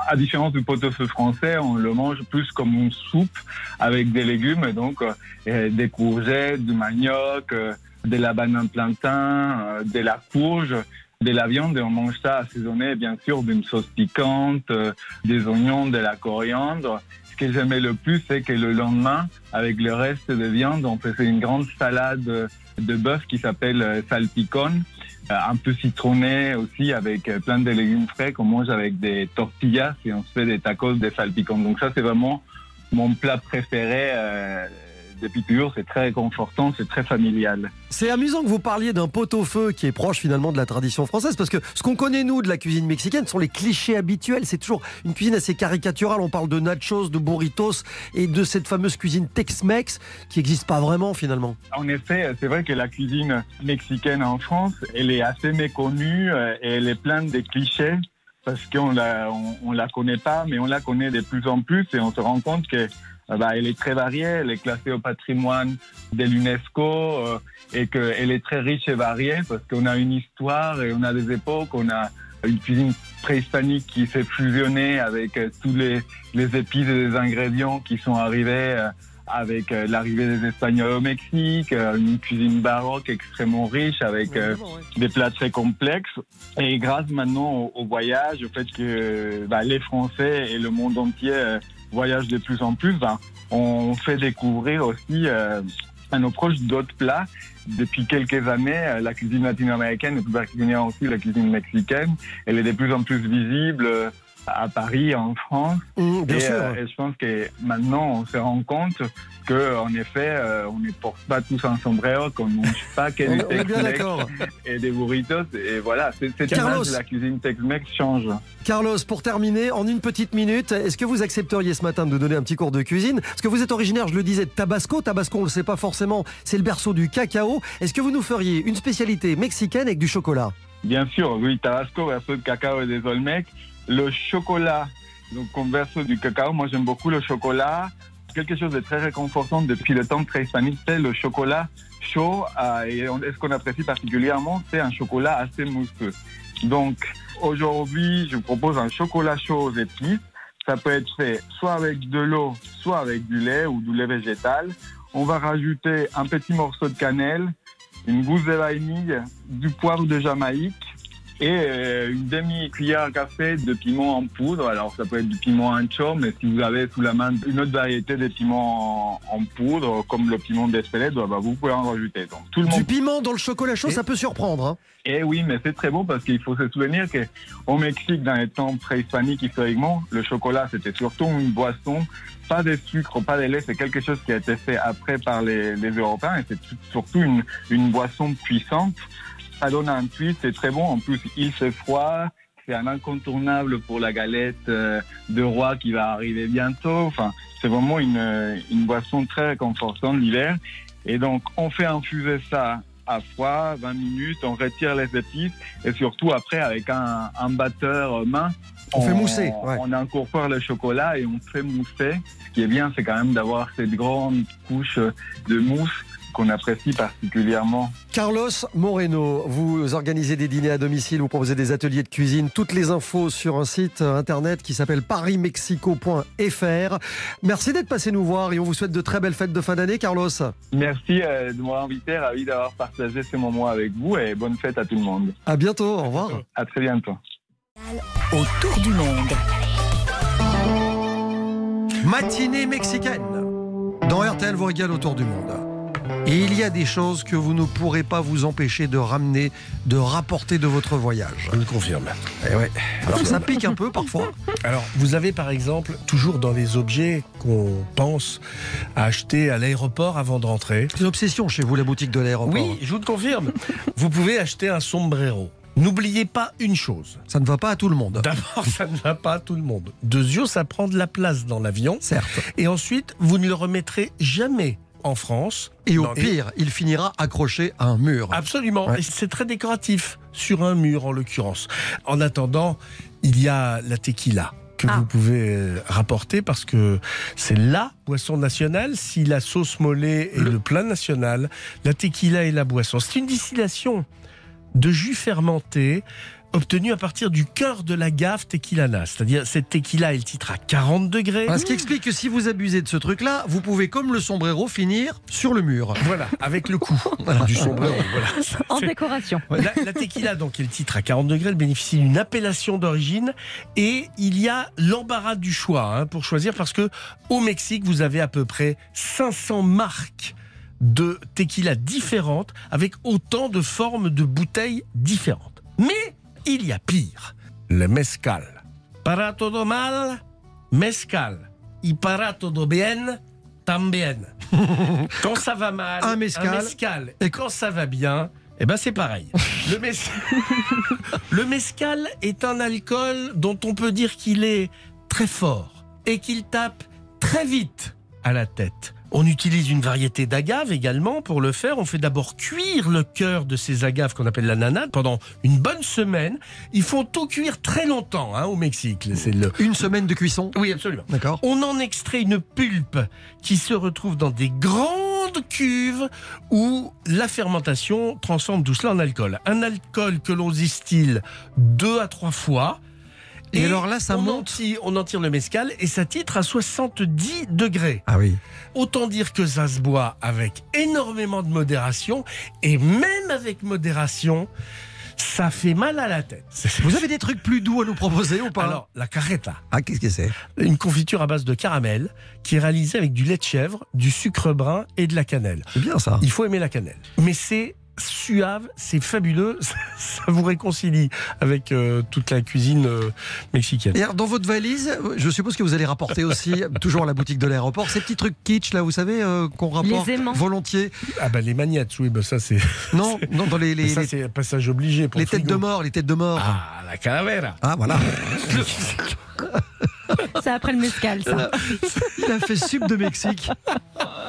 À différence du pot-au-feu français, on le mange plus comme une soupe avec des légumes, donc euh, des courgettes, du manioc, euh, de la banane plantain, euh, de la courge de la viande et on mange ça assaisonné bien sûr d'une sauce piquante, des oignons, de la coriandre. Ce que j'aimais le plus, c'est que le lendemain, avec le reste de viande, on faisait une grande salade de bœuf qui s'appelle euh, salpicon, euh, un peu citronné aussi avec euh, plein de légumes frais qu'on mange avec des tortillas et on se fait des tacos de salpicon. Donc ça, c'est vraiment mon plat préféré depuis toujours. C'est très réconfortant, c'est très familial. C'est amusant que vous parliez d'un pot-au-feu qui est proche finalement de la tradition française, parce que ce qu'on connaît nous de la cuisine mexicaine sont les clichés habituels. C'est toujours une cuisine assez caricaturale. On parle de nachos, de burritos et de cette fameuse cuisine Tex-Mex qui n'existe pas vraiment finalement. En effet, c'est vrai que la cuisine mexicaine en France, elle est assez méconnue euh, et elle est pleine de clichés parce qu'on la, on, on la connaît pas, mais on la connaît de plus en plus et on se rend compte que bah, elle est très variée, elle est classée au patrimoine de l'UNESCO euh, et qu'elle est très riche et variée parce qu'on a une histoire et on a des époques, on a une cuisine préhispanique qui s'est fusionnée avec euh, tous les, les épices et les ingrédients qui sont arrivés euh, avec l'arrivée des Espagnols au Mexique, une cuisine baroque extrêmement riche avec euh, des plats très complexes. Et grâce maintenant au, au voyage, au fait que bah, les Français et le monde entier voyagent de plus en plus, bah, on fait découvrir aussi euh, à nos proches d'autres plats. Depuis quelques années, euh, la cuisine latino-américaine et plus particulièrement aussi la cuisine mexicaine, elle est de plus en plus visible euh, à Paris, en France. Mmh, bien et, sûr. euh, et je pense que maintenant, on se rend compte que, en effet, euh, on ne porte pas tous un sombrero, qu'on ne mange (laughs) pas que du Tex-Mex et des burritos. Et voilà, c'est cette Carlos. image de la cuisine Tex-Mex change. Carlos, pour terminer, en une petite minute, est-ce que vous accepteriez ce matin de nous donner un petit cours de cuisine? Parce que vous êtes originaire, je le disais, de Tabasco. Tabasco, on ne le sait pas forcément, c'est le berceau du cacao. Est-ce que vous nous feriez une spécialité mexicaine avec du chocolat? Bien sûr, oui, Tabasco, verso de cacao et des Olmecs. Le chocolat, donc comme verso du cacao, moi j'aime beaucoup le chocolat. Quelque chose de très réconfortant depuis le temps préhispanique, c'est le chocolat chaud. euh, on- et ce qu'on apprécie particulièrement, c'est un chocolat assez mousseux. Donc aujourd'hui, je vous propose un chocolat chaud aux épices. Ça peut être fait soit avec de l'eau, soit avec du lait ou du lait végétal. On va rajouter un petit morceau de cannelle, une gousse de vanille, du poivre de Jamaïque, et euh, une demi-cuillère à café de piment en poudre. Alors ça peut être du piment ancho, mais si vous avez sous la main une autre variété de piment en, en poudre, comme le piment d'Espelette, bah, vous pouvez en rajouter. Donc, tout le Du monde piment dans le chocolat chaud, Et- ça peut surprendre. hein. et oui, mais c'est très bon parce qu'il faut se souvenir qu'au Mexique, dans les temps préhispaniques, historiquement, le chocolat, c'était surtout une boisson, pas de sucre, pas de lait, c'est quelque chose qui a été fait après par les, les Européens et c'est tout- surtout une, une boisson puissante. Ça donne un twist, c'est très bon. En plus, il fait froid. C'est un incontournable pour la galette euh, de roi qui va arriver bientôt. Enfin, c'est vraiment une, euh, une boisson très réconfortante l'hiver. Et donc, on fait infuser ça à froid, 20 minutes, on retire les épices et surtout après avec un, un batteur main, On fait mousser, ouais. On incorpore le chocolat et on fait mousser. Ce qui est bien, c'est quand même d'avoir cette grande couche de mousse qu'on apprécie particulièrement. Carlos Moreno, vous organisez des dîners à domicile, vous proposez des ateliers de cuisine. Toutes les infos sur un site internet qui s'appelle parismexico.fr. Merci d'être passé nous voir et on vous souhaite de très belles fêtes de fin d'année, Carlos. Merci de m'avoir invité, ravi d'avoir partagé ce moment avec vous et bonne fête à tout le monde. À bientôt, au revoir. À très bientôt. Autour du monde. Matinée mexicaine. Dans RTL vous régale autour du monde. Et il y a des choses que vous ne pourrez pas vous empêcher de ramener, de rapporter de votre voyage. Je le confirme. Eh ouais. Alors ça pique un peu parfois. Alors, vous avez par exemple, toujours dans les objets qu'on pense à acheter à l'aéroport avant de rentrer. C'est une obsession chez vous, la boutique de l'aéroport. Oui, je vous le confirme. (laughs) vous pouvez acheter un sombrero. N'oubliez pas une chose. Ça ne va pas à tout le monde. D'abord, ça ne va pas à tout le monde. Deuxièmement, ça prend de la place dans l'avion. Certes. Et ensuite, vous ne le remettrez jamais en France. Et au pire, il finira accroché à un mur. Absolument. Ouais. Et c'est très décoratif, sur un mur en l'occurrence. En attendant, il y a la tequila que Ah. vous pouvez euh, rapporter parce que c'est la boisson nationale. Si la sauce mollet est le plat national, la tequila est la boisson. C'est une distillation de jus fermenté obtenu à partir du cœur de l'agave tequilana. C'est-à-dire, cette tequila est le titre à 40 degrés. Ce qui explique que si vous abusez de ce truc-là, vous pouvez, comme le sombrero, finir sur le mur. Voilà, avec le coup (laughs) du sombrero. Voilà. (laughs) En décoration. La, la tequila, donc, est le titre à 40 degrés, elle bénéficie d'une appellation d'origine et il y a l'embarras du choix hein, pour choisir parce que au Mexique, vous avez à peu près 500 marques de tequila différentes avec autant de formes de bouteilles différentes. Mais il y a pire, le mezcal. Para todo mal, mezcal. Y para todo bien, también. (laughs) Quand ça va mal, Un mezcal. mezcal. Et quand ça va bien, eh ben c'est pareil. Le, (laughs) le mezcal est un alcool dont on peut dire qu'il est très fort et qu'il tape très vite à la tête. On utilise une variété d'agaves également pour le faire. On fait d'abord cuire le cœur de ces agaves qu'on appelle la nanade pendant une bonne semaine. Ils font tout cuire très longtemps hein, au Mexique. C'est le... Une semaine de cuisson? Oui, absolument. D'accord. On en extrait une pulpe qui se retrouve dans des grandes cuves où la fermentation transforme tout cela en alcool. Un alcool que l'on distille deux à trois fois. Et alors là, ça on monte en tire- on en tire le mescal et ça titre à 70 degrés. Ah oui. Autant dire que ça se boit avec énormément de modération et même avec modération, ça fait mal à la tête. Vous avez des trucs plus doux à nous proposer ou pas? Alors, la carreta Ah, qu'est-ce que c'est? Une confiture à base de caramel qui est réalisée avec du lait de chèvre, du sucre brun et de la cannelle. C'est bien ça. Il faut aimer la cannelle. Mais c'est suave, c'est fabuleux, (laughs) ça, vous réconcilie avec euh, toute la cuisine euh, mexicaine. Et alors, dans votre valise, je suppose que vous allez rapporter aussi, (laughs) toujours à la boutique de l'aéroport, ces petits trucs kitsch, là, vous savez, euh, qu'on rapporte volontiers. Ah bah les magnettes, oui, bah ça c'est (laughs) Non, non, dans les, les, ça les- c'est un passage obligé pour les le têtes de mort, les têtes de mort. Ah, la calavera. Ah, voilà. (laughs) C'est après le mescal, ça. Il a fait sub de Mexique.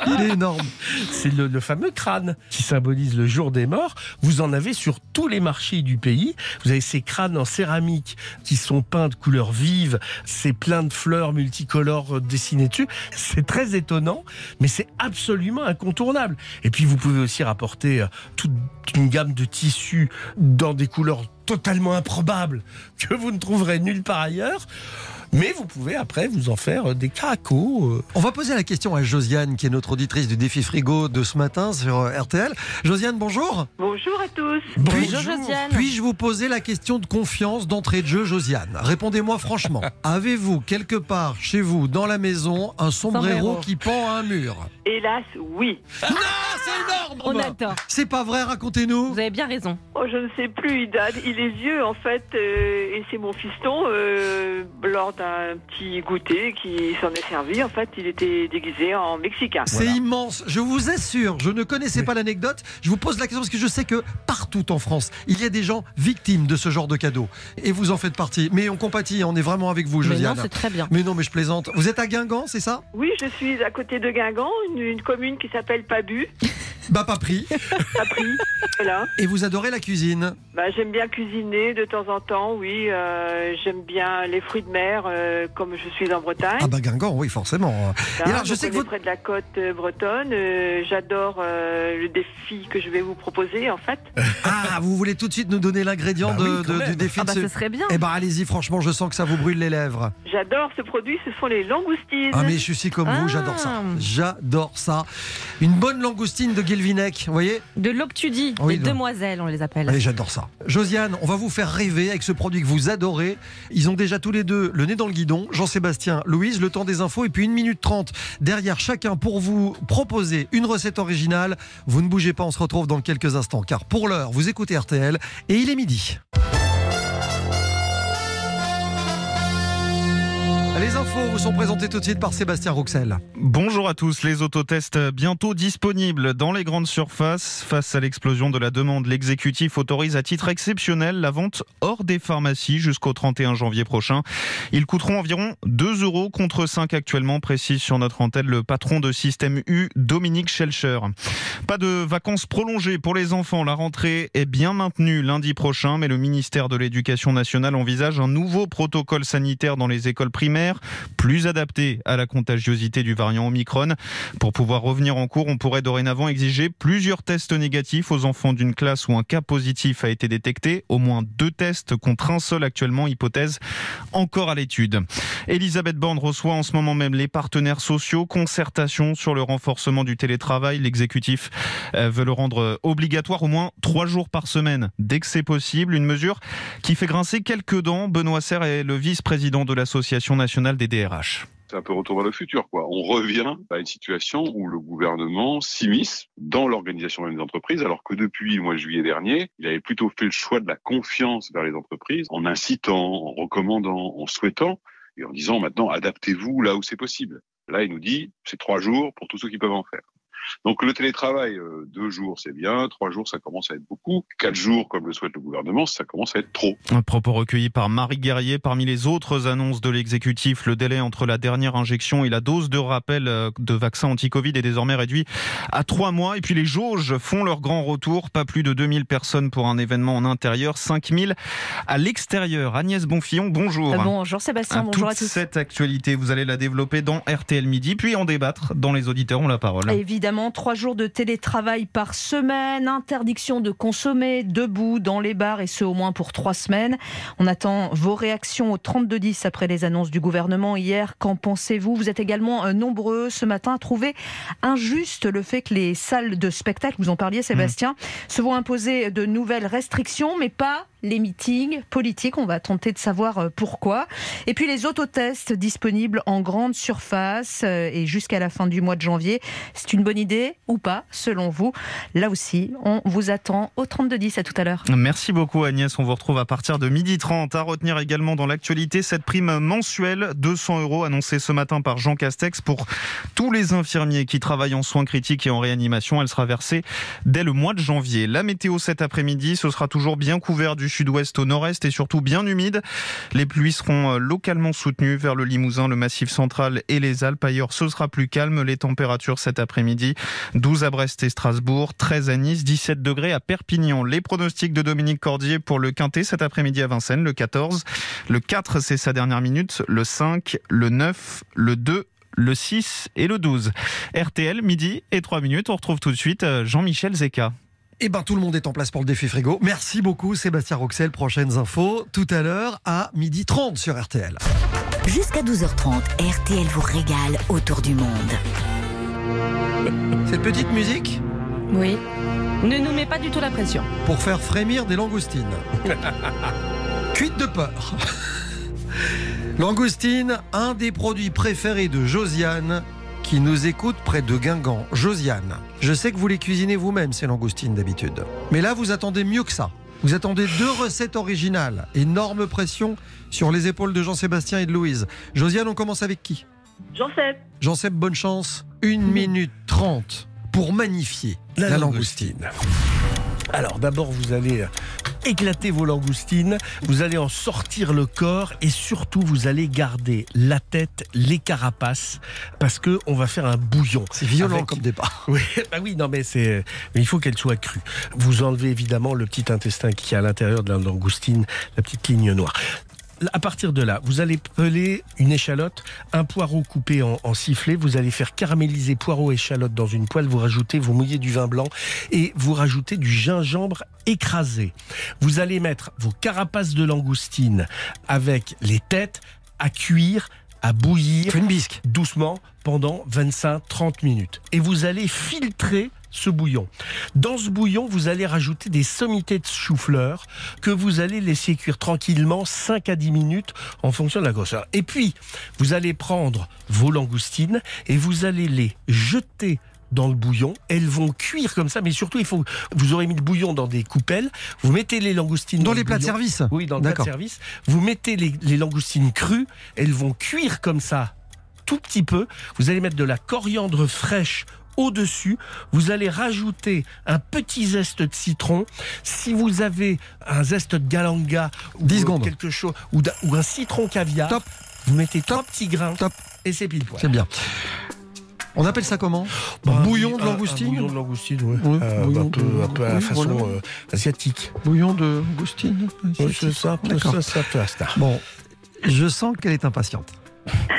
Il est énorme. C'est le, le fameux crâne qui symbolise le jour des morts. Vous en avez sur tous les marchés du pays. Vous avez ces crânes en céramique qui sont peints de couleurs vives. C'est plein de fleurs multicolores dessinées dessus. C'est très étonnant, mais c'est absolument incontournable. Et puis vous pouvez aussi rapporter euh, toute une gamme de tissus dans des couleurs totalement improbables que vous ne trouverez nulle part ailleurs. Mais vous pouvez après vous en faire euh, des caracos. euh. On va poser la question à Josiane, qui est notre auditrice du défi frigo de ce matin sur euh, RTL. Josiane, bonjour. Bonjour à tous. Bonjour Josiane. Puis-je vous poser la question de confiance d'entrée de jeu, Josiane? Répondez-moi franchement. (laughs) Avez-vous quelque part chez vous, dans la maison, un sombrero, Sombrero. qui pend à un mur? Hélas, oui. Non, c'est énorme On adore. C'est pas vrai, racontez-nous. Vous avez bien raison. Oh, je ne sais plus, il, date- il est vieux en fait, euh, et c'est mon fiston, euh, lors d'un petit goûter qui s'en est servi, en fait, il était déguisé en Mexicain. C'est immense. Je vous assure, je ne connaissais pas l'anecdote. Je vous pose la question parce que je sais que partout en France, il y a des gens victimes de ce genre de cadeaux. Et vous en faites partie. Mais on compatit, on est vraiment avec vous, Mais non, Josiane. c'est très bien. Mais non, mais je plaisante. Vous êtes à Guingamp, c'est ça? Oui, je suis à côté de Guingamp, une, une commune qui s'appelle Pabu, Bah, pas pris. à Pris, voilà. Et vous adorez la cuisine? Bah, j'aime bien cuisiner de temps en temps, oui. euh, j'aime bien les fruits de mer, euh, comme je suis en Bretagne. Ah, bah, Guingamp, oui, forcément. Là, Et alors, je sais que votre- près de la côte euh, bretonne. euh, J'adore euh, le défi que je vais vous proposer, en fait. (laughs) Ah, vous voulez tout de suite nous donner l'ingrédient Bah de- oui, de- du défi Ah bah de ce ce... serait bien. Eh ben, allez-y, franchement, je sens que ça vous brûle les lèvres. J'adore ce produit, ce sont les langoustines. Ah, mais je suis aussi comme vous, Ah. j'adore ça. J'adore ça. Une bonne langoustine de Guilvinec, vous voyez? De l'Octudie, Oui, les demoiselles, on les appelle. Allez, j'adore ça. Josiane, on va vous faire rêver avec ce produit que vous adorez. Ils ont déjà tous les deux le nez dans le guidon. Jean-Sébastien, Louise, le temps des infos et puis une minute trente derrière chacun pour vous proposer une recette originale. Vous ne bougez pas, on se retrouve dans quelques instants car pour l'heure, vous écoutez RTL et il est midi. Les infos vous sont présentées tout de suite par Sébastien Rouxel. Bonjour à tous. Les autotests bientôt disponibles dans les grandes surfaces. Face à l'explosion de la demande, l'exécutif autorise à titre exceptionnel la vente hors des pharmacies jusqu'au 31 janvier prochain. Ils coûteront environ 2 euros contre 5 actuellement, précise sur notre antenne le patron de Système U, Dominique Schelcher. Pas de vacances prolongées pour les enfants. La rentrée est bien maintenue lundi prochain, mais le ministère de l'Éducation nationale envisage un nouveau protocole sanitaire dans les écoles primaires, plus adapté à la contagiosité du variant Omicron. Pour pouvoir revenir en cours, on pourrait dorénavant exiger plusieurs tests négatifs aux enfants d'une classe où un cas positif a été détecté. Au moins deux tests contre un seul actuellement, hypothèse encore à l'étude. Elisabeth Borne reçoit en ce moment même les partenaires sociaux, concertation sur le renforcement du télétravail. L'exécutif euh, veut le rendre obligatoire au moins trois jours par semaine, dès que c'est possible. Une mesure qui fait grincer quelques dents. Benoît Serre est le vice-président de l'Association nationale des DRH. C'est un peu retour vers le futur, quoi. On revient à une situation où le gouvernement s'immisce dans l'organisation des entreprises, alors que depuis le mois de juillet dernier, il avait plutôt fait le choix de la confiance vers les entreprises, en incitant, en recommandant, en souhaitant, et en disant maintenant adaptez-vous là où c'est possible. Là, il nous dit c'est trois jours pour tous ceux qui peuvent en faire. Donc le télétravail, euh, deux jours c'est bien, trois jours ça commence à être beaucoup, quatre jours comme le souhaite le gouvernement, ça commence à être trop. Un propos recueilli par Marie Guerrier. Parmi les autres annonces de l'exécutif, le délai entre la dernière injection et la dose de rappel euh, de vaccin anti-Covid est désormais réduit à trois mois. Et puis les jauges font leur grand retour. Pas plus de 2000 personnes pour un événement en intérieur, 5000 à l'extérieur. Agnès Bonfillon, bonjour. Euh, Bonjour Sébastien, bonjour toute à tous. cette actualité, vous allez la développer dans RTL Midi, puis en débattre dans Les Auditeurs ont la parole. Évidemment, trois jours de télétravail par semaine, interdiction de consommer debout dans les bars et ce au moins pour trois semaines. On attend vos réactions au 3210 après les annonces du gouvernement hier. Qu'en pensez-vous? Vous êtes également euh, nombreux ce matin à trouver injuste le fait que les salles de spectacle, vous en parliez Sébastien, se vont imposer de nouvelles restrictions, mais pas les meetings politiques. On va tenter de savoir euh, pourquoi. Et puis les autotests disponibles en grande surface euh, et jusqu'à la fin du mois de janvier. C'est une bonne idée ou pas, selon vous? Là aussi, on vous attend au 3210. À tout à l'heure. Merci beaucoup Agnès, on vous retrouve à partir de 12h30. À retenir également dans l'actualité cette prime mensuelle, 200 euros annoncée ce matin par Jean Castex pour tous les infirmiers qui travaillent en soins critiques et en réanimation. Elle sera versée dès le mois de janvier. La météo cet après-midi, ce sera toujours bien couvert du sud-ouest au nord-est et surtout bien humide. Les pluies seront euh, localement soutenues vers le Limousin, le Massif central et les Alpes. Ailleurs, ce sera plus calme. Les températures cet après-midi, 12 à Brest et Strasbourg, 13 à Nice, 17 degrés à Perpignan. Les pronostics de Dominique Cordier pour le Quintet cet après-midi à Vincennes, le 14. Le 4, c'est sa dernière minute. Le 5, le 9, le 2, le 6 et le 12. RTL, midi et 3 minutes. On retrouve tout de suite euh, Jean-Michel Zeka. Eh ben, tout le monde est en place pour le défi frigo. Merci beaucoup, Sébastien Roxel. Prochaines infos tout à l'heure à midi 30 sur RTL. Jusqu'à 12h30, RTL vous régale autour du monde. Cette petite musique Oui. Ne nous mets pas du tout la pression. pour faire frémir des langoustines. (laughs) Cuite de peur. (laughs) Langoustine, un des produits préférés de Josiane qui nous écoute près de Guingamp. Josiane, je sais que vous les cuisinez vous-même ces langoustines d'habitude. Mais là, vous attendez mieux que ça. Vous attendez deux recettes originales. Énorme pression sur les épaules de Jean-Sébastien et de Louise. Josiane, on commence avec qui? Jean-Seb. Jean-Seb, bonne chance. Une minute trente pour magnifier La la, langoustine. langoustine. Alors d'abord, vous allez éclater vos langoustines, vous allez en sortir le corps et surtout vous allez garder la tête, les carapaces, parce que on va faire un bouillon. C'est violent Avec- comme départ. (laughs) Oui, bah oui, non mais c'est, mais il faut qu'elle soit crue. Vous enlevez évidemment le petit intestin qui est à l'intérieur de la langoustine, la petite ligne noire. À partir de là, vous allez peler une échalote, un poireau coupé en, en sifflet. Vous allez faire caraméliser poireau et échalote dans une poêle. Vous rajoutez, vous mouillez du vin blanc et vous rajoutez du gingembre écrasé. Vous allez mettre vos carapaces de langoustine avec les têtes à cuire, à bouillir une bisque. doucement pendant 25-30 minutes. Et vous allez filtrer ce bouillon. Dans ce bouillon, vous allez rajouter des sommités de chou-fleur que vous allez laisser cuire tranquillement 5 à 10 minutes en fonction de la grosseur. Et puis, vous allez prendre vos langoustines et vous allez les jeter dans le bouillon. Elles vont cuire comme ça, mais surtout, il faut, vous aurez mis le bouillon dans des coupelles. Vous mettez les langoustines Dans le les plats de service Oui, dans le plat de service. Vous mettez les, les langoustines crues. Elles vont cuire comme ça, tout petit peu. Vous allez mettre de la coriandre fraîche au-dessus, vous allez rajouter un petit zeste de citron. Si vous avez un zeste de galanga ou 10 secondes. quelque chose ou, un citron caviar, Top. vous mettez trois petits grains Top. et c'est pile poil. C'est bien. On appelle ça comment Bah, Bouillon de un- un langoustine bouillon de langoustine. Oui, Euh, bouillon un, peu, de- un peu à la oui, façon voilà. euh, asiatique. Bouillon de langoustine Ouais, c'est ça, ça, ça, ça. Bon, je sens qu'elle est impatiente.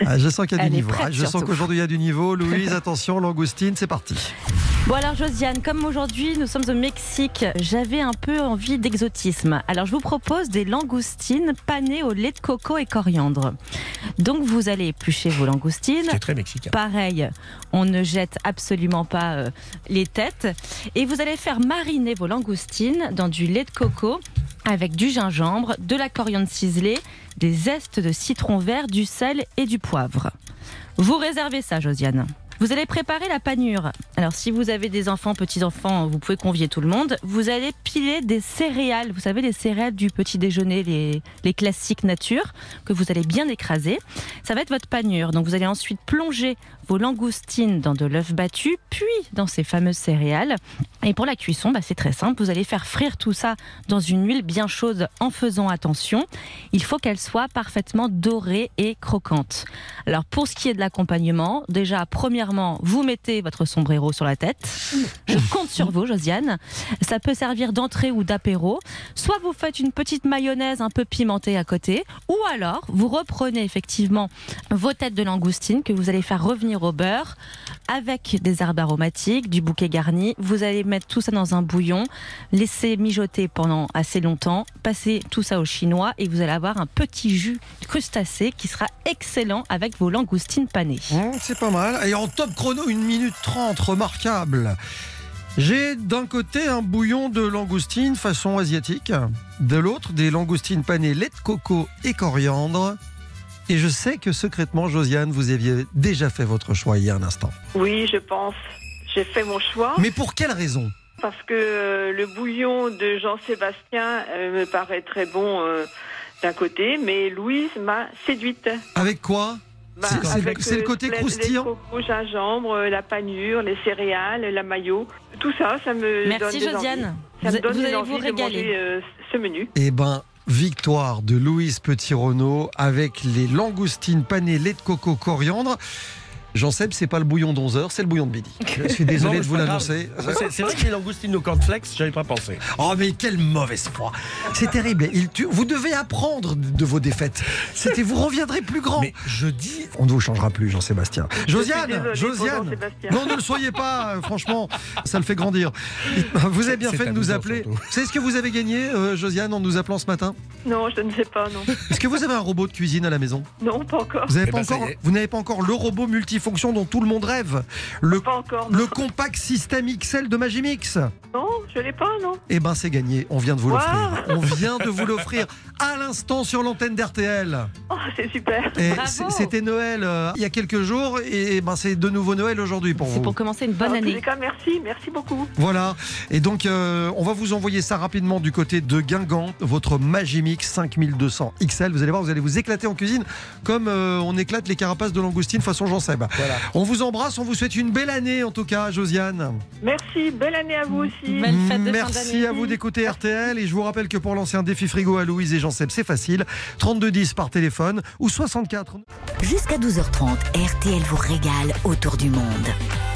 Ah, je sens qu'il y a Elle du niveau. prête, Ah, je sens qu'aujourd'hui il y a du niveau. Louise, attention, langoustine, c'est parti. Bon alors Josiane, comme aujourd'hui nous sommes au Mexique, j'avais un peu envie d'exotisme. Alors je vous propose des langoustines panées au lait de coco et coriandre. Donc vous allez éplucher vos langoustines. C'est très mexicain. Pareil, on ne jette absolument pas euh, les têtes. Et vous allez faire mariner vos langoustines dans du lait de coco avec du gingembre, de la coriandre ciselée, des zestes de citron vert, du sel et du poivre. Vous réservez ça, Josiane? Vous allez préparer la panure. Alors, si vous avez des enfants, petits-enfants, vous pouvez convier tout le monde. Vous allez piler des céréales. Vous savez, les céréales du petit déjeuner, les, classiques nature, que vous allez bien écraser. Ça va être votre panure. Donc, vous allez ensuite plonger vos langoustines dans de l'œuf battu, puis dans ces fameuses céréales. Et pour la cuisson, bah, c'est très simple. Vous allez faire frire tout ça dans une huile bien chaude en faisant attention. Il faut qu'elle soit parfaitement dorée et croquante. Alors pour ce qui est de l'accompagnement, déjà vous mettez votre sombrero sur la tête. Je compte sur vous, Josiane. Ça peut servir d'entrée ou d'apéro. Soit vous faites une petite mayonnaise un peu pimentée à côté, ou alors vous reprenez effectivement vos têtes de langoustine que vous allez faire revenir au beurre avec des herbes aromatiques, du bouquet garni. Vous allez mettre tout ça dans un bouillon, laisser mijoter pendant assez longtemps, passer tout ça au chinois et vous allez avoir un petit jus crustacé qui sera excellent avec vos langoustines panées. C'est pas mal. Et top chrono, une minute trente, remarquable. J'ai d'un côté un bouillon de langoustine façon asiatique, de l'autre des langoustines panées lait de coco et coriandre. Et je sais que secrètement, Josiane, vous aviez déjà fait votre choix il y a un instant. Oui, je pense. J'ai fait mon choix Mais pour quelle raison? Parce que euh, le bouillon de Jean-Sébastien euh, me paraît très bon euh, d'un côté, mais Louise m'a séduite. Avec quoi? Bah, C'est- le euh, côté de croustillant coco, gingembre, euh, la panure, les céréales, la maillot, tout ça, ça me Merci donne des Josiane. envies. Ça Vous- me donne vous des allez envies vous de régaler. manger euh, ce menu. Eh ben, victoire de Louise Petit-Renaud avec les langoustines panées lait de coco coriandre. Jean Seb, c'est pas le bouillon d'11 heures, c'est le bouillon de midi. (laughs) Je suis désolé Non, de vous pas l'annoncer. C'est- vrai que les langoustines au cornflakes, j'avais pas pensé. Oh mais quelle mauvaise foi C'est terrible. Il tue- Vous devez apprendre de vos défaites. C'était vous reviendrez plus grand. Mais je dis, On ne vous changera plus, Jean-Sébastien. Josiane, Josiane. Non, ne le soyez pas. euh, franchement, ça le fait grandir. Vous avez bien fait de nous appeler. C'est ce que vous avez gagné, euh, Josiane, en nous appelant ce matin? Non, je ne sais pas, non. Est-ce que vous avez un robot de cuisine à la maison? Non, pas encore. Vous n'avez Eh pas ben, ça encore. y est. Vous n'avez pas encore le robot multifonction dont tout le monde rêve. Le Pas encore, non. le compact système XL de Magimix. Non, je l'ai pas, non. Eh ben c'est gagné, on vient de vous l'offrir. On vient de vous l'offrir à l'instant sur l'antenne d'RTL. Oh, c'est super. C'était Noël euh, il y a quelques jours et ben c'est de nouveau Noël aujourd'hui pour C'est vous. pour commencer une bonne En tous année. les cas, merci, merci beaucoup. Voilà. Et donc euh, on va vous envoyer ça rapidement du côté de Guingamp, votre Magimix 5200 XL. Vous allez voir, vous allez vous éclater en cuisine comme euh, on éclate les carapaces de langoustine façon Jean Seb. Voilà. On vous embrasse, on vous souhaite une belle année en tout cas, Josiane. Merci, belle année à vous aussi. Belle fête de Merci à vous d'écouter RTL et je vous rappelle que pour lancer un défi frigo à Louise et Jean Seb, c'est facile. 3210 par téléphone ou 64. Jusqu'à 12h30, RTL vous régale autour du monde.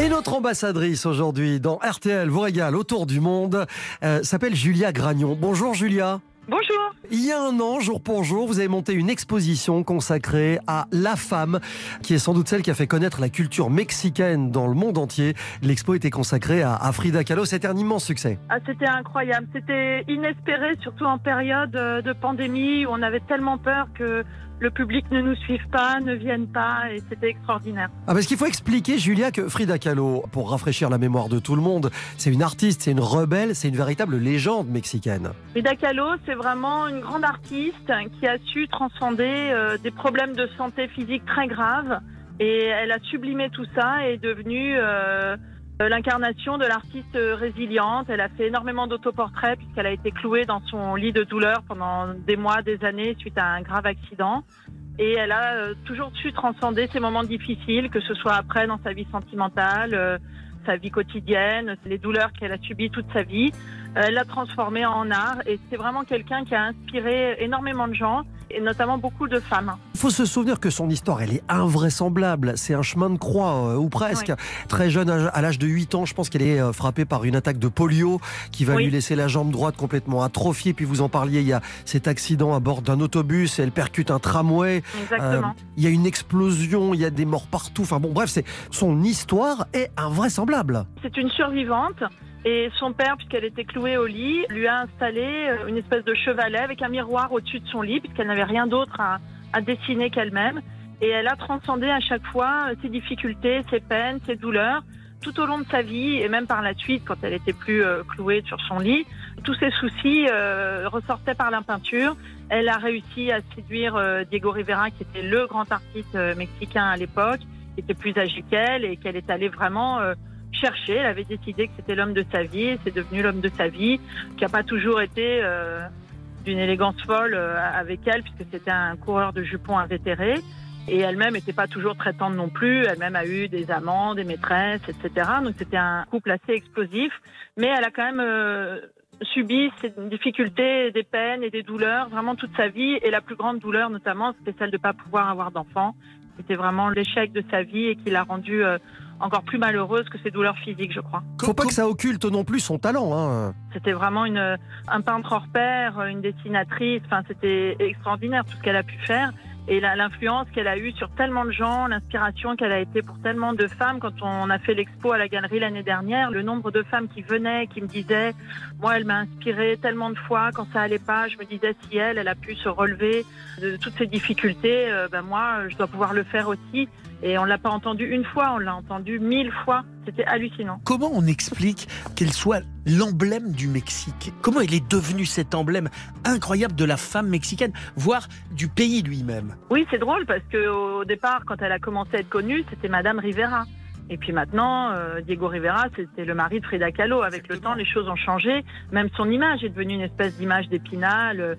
Et notre ambassadrice aujourd'hui dans RTL vous régale autour du monde euh, s'appelle Julia Gragnon. Bonjour Julia. Bonjour. Il y a un an, jour pour jour, vous avez monté une exposition consacrée à la femme, qui est sans doute celle qui a fait connaître la culture mexicaine dans le monde entier. L'expo était consacrée à, à Frida Kahlo. C'était un immense succès. Ah, c'était incroyable. C'était inespéré, surtout en période euh, de pandémie où on avait tellement peur que le public ne nous suive pas, ne vienne pas, et c'était extraordinaire. Ah, parce qu'il faut expliquer, Julia, que Frida Kahlo, pour rafraîchir la mémoire de tout le monde, c'est une artiste, c'est une rebelle, c'est une véritable légende mexicaine. Frida Kahlo, c'est vraiment une grande artiste qui a su transcender euh, des problèmes de santé physique très graves. Et elle a sublimé tout ça et est devenue euh, l'incarnation de l'artiste euh, résiliente. Elle a fait énormément d'autoportraits puisqu'elle a été clouée dans son lit de douleur pendant des mois, des années suite à un grave accident. Et elle a euh, toujours su transcender ces moments difficiles, que ce soit après dans sa vie sentimentale, euh, sa vie quotidienne, les douleurs qu'elle a subies toute sa vie. Euh, Elle l'a transformé en art et c'est vraiment quelqu'un qui a inspiré énormément de gens et notamment beaucoup de femmes. Il faut se souvenir que son histoire, elle est invraisemblable. C'est un chemin de croix, euh, ou presque. Très jeune, à à l'âge de 8 ans, je pense qu'elle est euh, frappée par une attaque de polio qui va Oui. lui laisser la jambe droite complètement atrophiée. Puis vous en parliez, il y a cet accident à bord d'un autobus, elle percute un tramway. Exactement. Euh, il y a une explosion, il y a des morts partout. Enfin bon, bref, c'est son histoire est invraisemblable. C'est une survivante et son père, puisqu'elle était clouée au lit, lui a installé euh, une espèce de chevalet avec un miroir au-dessus de son lit puisqu'elle n'avait rien d'autre à, dessiner qu'elle-même. Et elle a transcendé à chaque fois euh, ses difficultés, ses peines, ses douleurs tout au long de sa vie et même par la suite quand elle était plus euh, clouée sur son lit. Tous ses soucis euh, ressortaient par la peinture. Elle a réussi à séduire Diego Rivera qui était le grand artiste mexicain à l'époque, qui était plus âgé qu'elle et qu'elle est allée vraiment chercher. Elle avait décidé que c'était l'homme de sa vie et c'est devenu l'homme de sa vie, qui n'a pas toujours été euh, d'une élégance folle euh, avec elle, puisque c'était un coureur de jupons invétéré. Et elle-même n'était pas toujours très tendre non plus. Elle-même a eu des amants, des maîtresses, etc. Donc c'était un couple assez explosif. Mais elle a quand même euh, subi ces difficultés, des peines et des douleurs vraiment toute sa vie. Et la plus grande douleur notamment, c'était celle de ne pas pouvoir avoir d'enfant. C'était vraiment l'échec de sa vie et qui l'a rendue euh, encore plus malheureuse que ses douleurs physiques, je crois. Faut pas que ça occulte non plus son talent. Hein. C'était vraiment une, un peintre hors pair, une dessinatrice. Enfin, c'était extraordinaire tout ce qu'elle a pu faire. Et l'influence qu'elle a eue sur tellement de gens, l'inspiration qu'elle a été pour tellement de femmes. Quand on a fait l'expo à la galerie l'année dernière, le nombre de femmes qui venaient, qui me disaient, moi, elle m'a inspiré tellement de fois quand ça allait pas. Je me disais, si elle, elle a pu se relever de toutes ces difficultés, euh, ben moi, je dois pouvoir le faire aussi. Et on l'a pas entendu une fois, on l'a entendu mille fois. C'était hallucinant. Comment on explique qu'elle soit l'emblème du Mexique? Comment elle est devenue cet emblème incroyable de la femme mexicaine, voire du pays lui-même? Oui, c'est drôle parce que au départ, quand elle a commencé à être connue, c'était Madame Rivera. Et puis maintenant, euh, Diego Rivera, c'était le mari de Frida Kahlo. Avec le temps, les choses ont changé. Même son image est devenue une espèce d'image d'épinal.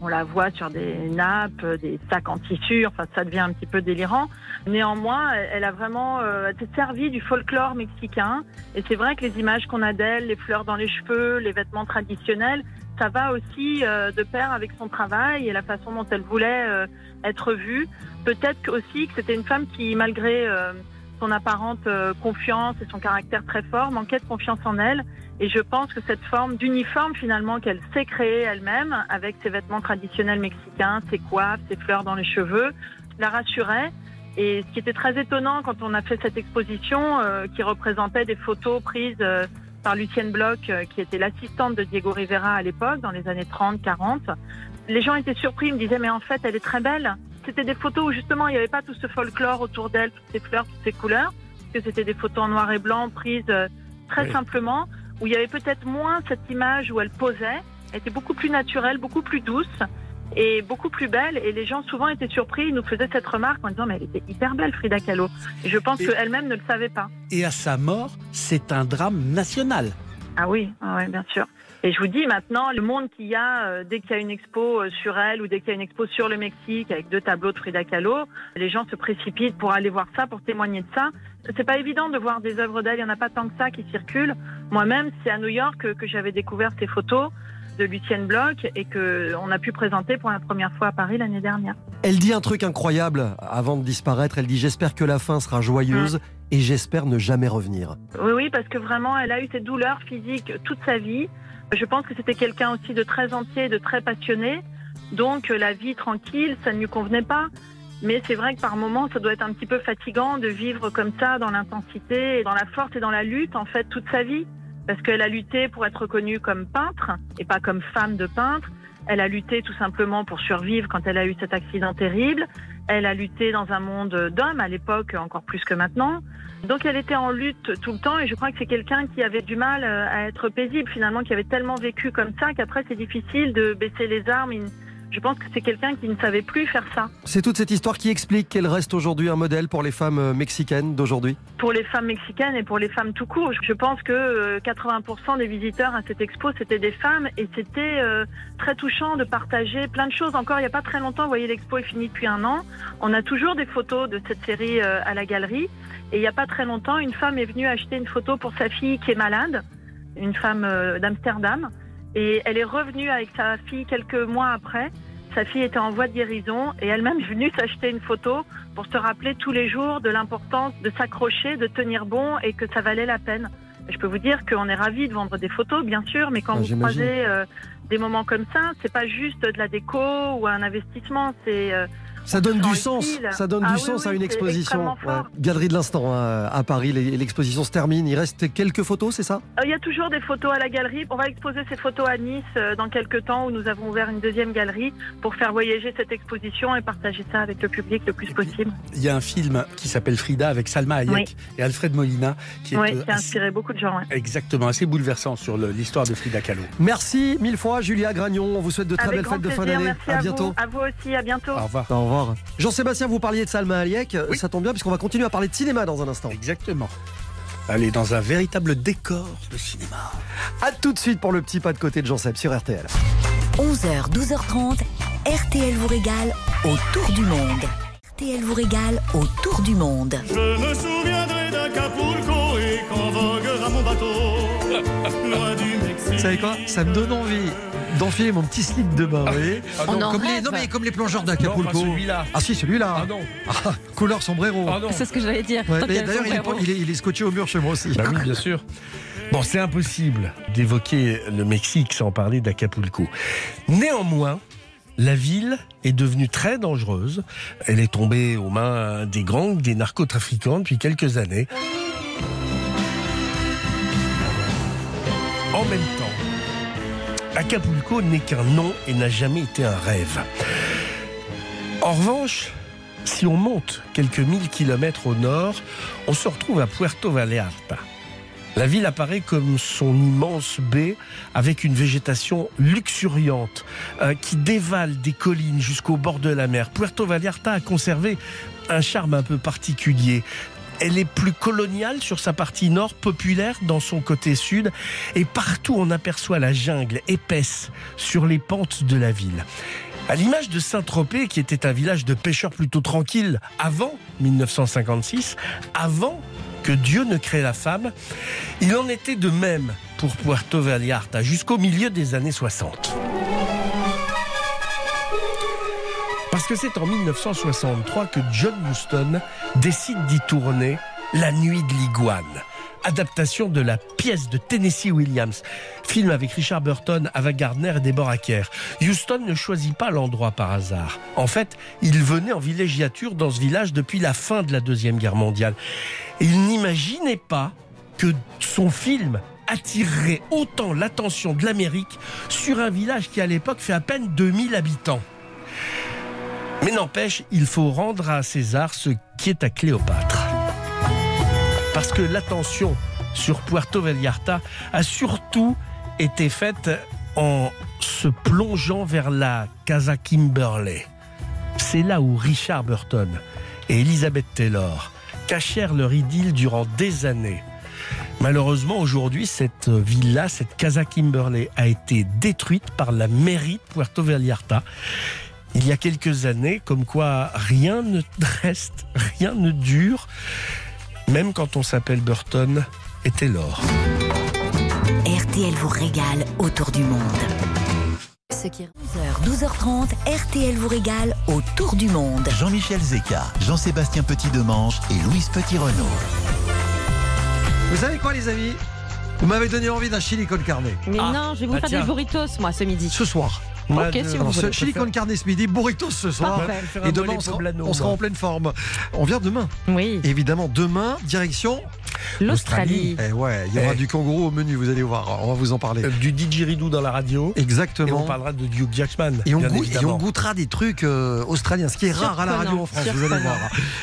On la voit sur des nappes, des sacs en tissu. Enfin, ça devient un petit peu délirant. Néanmoins, elle, a vraiment euh, servie du folklore mexicain. Et c'est vrai que les images qu'on a d'elle, les fleurs dans les cheveux, les vêtements traditionnels, ça va aussi euh, de pair avec son travail et la façon dont elle voulait euh, être vue. Peut-être aussi que c'était une femme qui, malgré euh, son apparente euh, confiance et son caractère très fort manquait de confiance en elle. Et je pense que cette forme d'uniforme finalement qu'elle s'est créée elle-même, avec ses vêtements traditionnels mexicains, ses coiffes, ses fleurs dans les cheveux, la rassurait. Et ce qui était très étonnant quand on a fait cette exposition, euh, qui représentait des photos prises euh, par Lucienne Bloch, euh, qui était l'assistante de Diego Rivera à l'époque, dans les années 30, 40, les gens étaient surpris, ils me disaient mais en fait elle est très belle. C'était des photos où justement il n'y avait pas tout ce folklore autour d'elle, toutes ces fleurs, toutes ces couleurs, parce que c'était des photos en noir et blanc prises euh, très Oui. simplement, où il y avait peut-être moins cette image où elle posait, elle était beaucoup plus naturelle, beaucoup plus douce et beaucoup plus belle. Et les gens souvent étaient surpris, ils nous faisaient cette remarque en disant mais elle était hyper belle Frida Kahlo. Et je pense qu'elle-même ne le savait pas. Et à sa mort, c'est un drame national. Ah oui, ah ouais, bien sûr. Et je vous dis maintenant, le monde qu'il y a, euh, dès qu'il y a une expo euh, sur elle ou dès qu'il y a une expo sur le Mexique avec deux tableaux de Frida Kahlo, les gens se précipitent pour aller voir ça, pour témoigner de ça. C'est pas évident de voir des œuvres d'elle, il y en a pas tant que ça qui circulent. Moi-même, c'est à New York que, que j'avais découvert ces photos de Lucienne Bloch et que on a pu présenter pour la première fois à Paris l'année dernière. Elle dit un truc incroyable avant de disparaître. Elle dit J'espère que la fin sera joyeuse et j'espère ne jamais revenir. Oui, oui, parce que vraiment, elle a eu cette douleur physique toute sa vie. Je pense que c'était quelqu'un aussi de très entier, de très passionné. Donc, euh, la vie tranquille, ça ne lui convenait pas. Mais c'est vrai que par moments, ça doit être un petit peu fatigant de vivre comme ça, dans l'intensité, dans la force et dans la lutte, en fait, toute sa vie. Parce qu'elle a lutté pour être reconnue comme peintre et pas comme femme de peintre. Elle a lutté tout simplement pour survivre quand elle a eu cet accident terrible. Elle a lutté dans un monde d'hommes à l'époque, encore plus que maintenant. Donc elle était en lutte tout le temps et je crois que c'est quelqu'un qui avait du mal euh, à être paisible finalement, qui avait tellement vécu comme ça qu'après c'est difficile de baisser les armes. Je pense que c'est quelqu'un qui ne savait plus faire ça. C'est toute cette histoire qui explique qu'elle reste aujourd'hui un modèle pour les femmes euh, mexicaines d'aujourd'hui. Pour les femmes mexicaines et pour les femmes tout court, je pense que euh, 80% des visiteurs à cette expo c'était des femmes et c'était euh, très touchant de partager plein de choses. Encore il n'y a pas très longtemps, vous voyez l'expo est finie depuis un an, on a toujours des photos de cette série euh, à la galerie et il n'y a pas très longtemps, une femme est venue acheter une photo pour sa fille qui est malade, une femme euh, d'Amsterdam et elle est revenue avec sa fille quelques mois après. Sa fille était en voie de guérison et elle-même est venue s'acheter une photo pour se rappeler tous les jours de l'importance de s'accrocher, de tenir bon et que ça valait la peine. Je peux vous dire qu'on est ravis de vendre des photos, bien sûr, mais quand Ah, vous croisez euh, des moments comme ça, c'est pas juste de la déco ou un investissement, c'est euh, Ça donne on du sens, utile. ça donne Ah du oui, sens oui, à une exposition. Ouais. Galerie de l'instant hein, à Paris, l'exposition se termine. Il reste quelques photos, c'est ça? Euh, Il y a toujours des photos à la galerie. On va exposer ces photos à Nice euh, dans quelques temps où nous avons ouvert une deuxième galerie pour faire voyager cette exposition et partager ça avec le public le plus possible. Il y a un film qui s'appelle Frida avec Salma Hayek Oui. et Alfred Molina qui est Oui, euh, qui a assez- inspiré beaucoup de gens. ouais. exactement assez bouleversant sur l'histoire de Frida Kahlo. Merci mille fois, Julia Gragnon. On vous souhaite de très Avec belles fêtes de fin d'année. merci À à bientôt. Vous, à vous aussi, à bientôt. Au revoir. Au revoir. Jean-Sébastien, vous parliez de Salma Hayek. Ça tombe bien puisqu'on va continuer à parler de cinéma dans un instant. Exactement. Allez, dans un véritable décor de cinéma. A tout de suite pour le petit pas de côté de Jean-Seb sur RTL. 11h, 12h30, RTL vous régale autour du monde. RTL vous régale autour du monde. Je me souviendrai d'Acapulco et quand voguera mon bateau. Vous savez quoi Ça me donne envie d'enfiler mon petit slip de bain, vous voyez Ah non, comme les, mais comme les plongeurs d'Acapulco. Celui-là. Ah si, celui-là. Ah non. Ah, couleur sombrero. Ah non. C'est ce que j'allais dire. Ouais, D'ailleurs, il, est- sombrero. il est, il est scotché au mur chez moi aussi. Bah oui, bien sûr. Bon, c'est impossible d'évoquer le Mexique sans parler d'Acapulco. Néanmoins, la ville est devenue très dangereuse. Elle est tombée aux mains des gangs, des narcotrafiquants depuis quelques années. En même temps, Acapulco n'est qu'un nom et n'a jamais été un rêve. En revanche, si on monte quelques mille kilomètres au nord, on se retrouve à Puerto Vallarta. La ville apparaît comme son immense baie avec une végétation luxuriante euh, qui dévale des collines jusqu'au bord de la mer. Puerto Vallarta a conservé un charme un peu particulier. Elle est plus coloniale sur sa partie nord, populaire dans son côté sud, et partout on aperçoit la jungle épaisse sur les pentes de la ville. À l'image de Saint-Tropez, qui était un village de pêcheurs plutôt tranquille avant 1956, avant que Dieu ne crée la femme, il en était de même pour Puerto Vallarta jusqu'au milieu des années 60. Parce que c'est en 1963 que John Huston décide d'y tourner La nuit de l'iguane. Adaptation de la pièce de Tennessee Williams. Film avec Richard Burton, Ava Gardner et Deborah Kerr. Houston ne choisit pas l'endroit par hasard. En fait, il venait en villégiature dans ce village depuis la fin de la Deuxième Guerre mondiale. Il n'imaginait pas que son film attirerait autant l'attention de l'Amérique sur un village qui à l'époque fait à peine 2000 habitants. Mais n'empêche, il faut rendre à César ce qui est à Cléopâtre. Parce que l'attention sur Puerto Vallarta a surtout été faite en se plongeant vers la Casa Kimberley. C'est là où Richard Burton et Elizabeth Taylor cachèrent leur idylle durant des années. Malheureusement, aujourd'hui, cette villa, cette Casa Kimberley, a été détruite par la mairie de Puerto Vallarta. Il y a quelques années, comme quoi rien ne reste, rien ne dure, même quand on s'appelle Burton et Taylor. RTL vous régale autour du monde. Ce qui est 12h, 12h30, RTL vous régale autour du monde. Jean-Michel Zeka, Jean-Sébastien Petit-Demange et Louise Petit-Renault. Vous savez quoi, les amis? Vous m'avez donné envie d'un chili con carne. Mais non, je vais vous bah faire tiens. des burritos, moi, ce midi. Ce soir. Ok, si vous voulez. ce chili con carne ce midi, burritos ce soir. Parfait. Et demain, on sera, on sera en pleine forme. On vient demain. Oui. Évidemment, demain, direction L'Australie. Eh ouais, il y aura Eh. du kangourou au menu, vous allez voir. On va vous en parler. Euh, Du didgeridoo dans la radio. Et Exactement. on parlera de Duke Jackman. Et on, et goûtera des trucs euh, australiens, ce qui est rare à la radio en France, vous allez voir.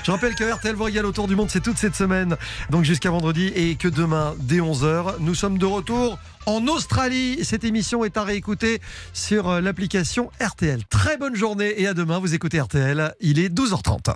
Je rappelle que RTL régale autour du monde, c'est toute cette semaine, donc jusqu'à vendredi, et que demain, dès 11h, nous sommes de retour en Australie. Cette émission est à réécouter sur euh, l'application RTL. Très bonne journée et à demain, vous écoutez RTL, il est 12h30.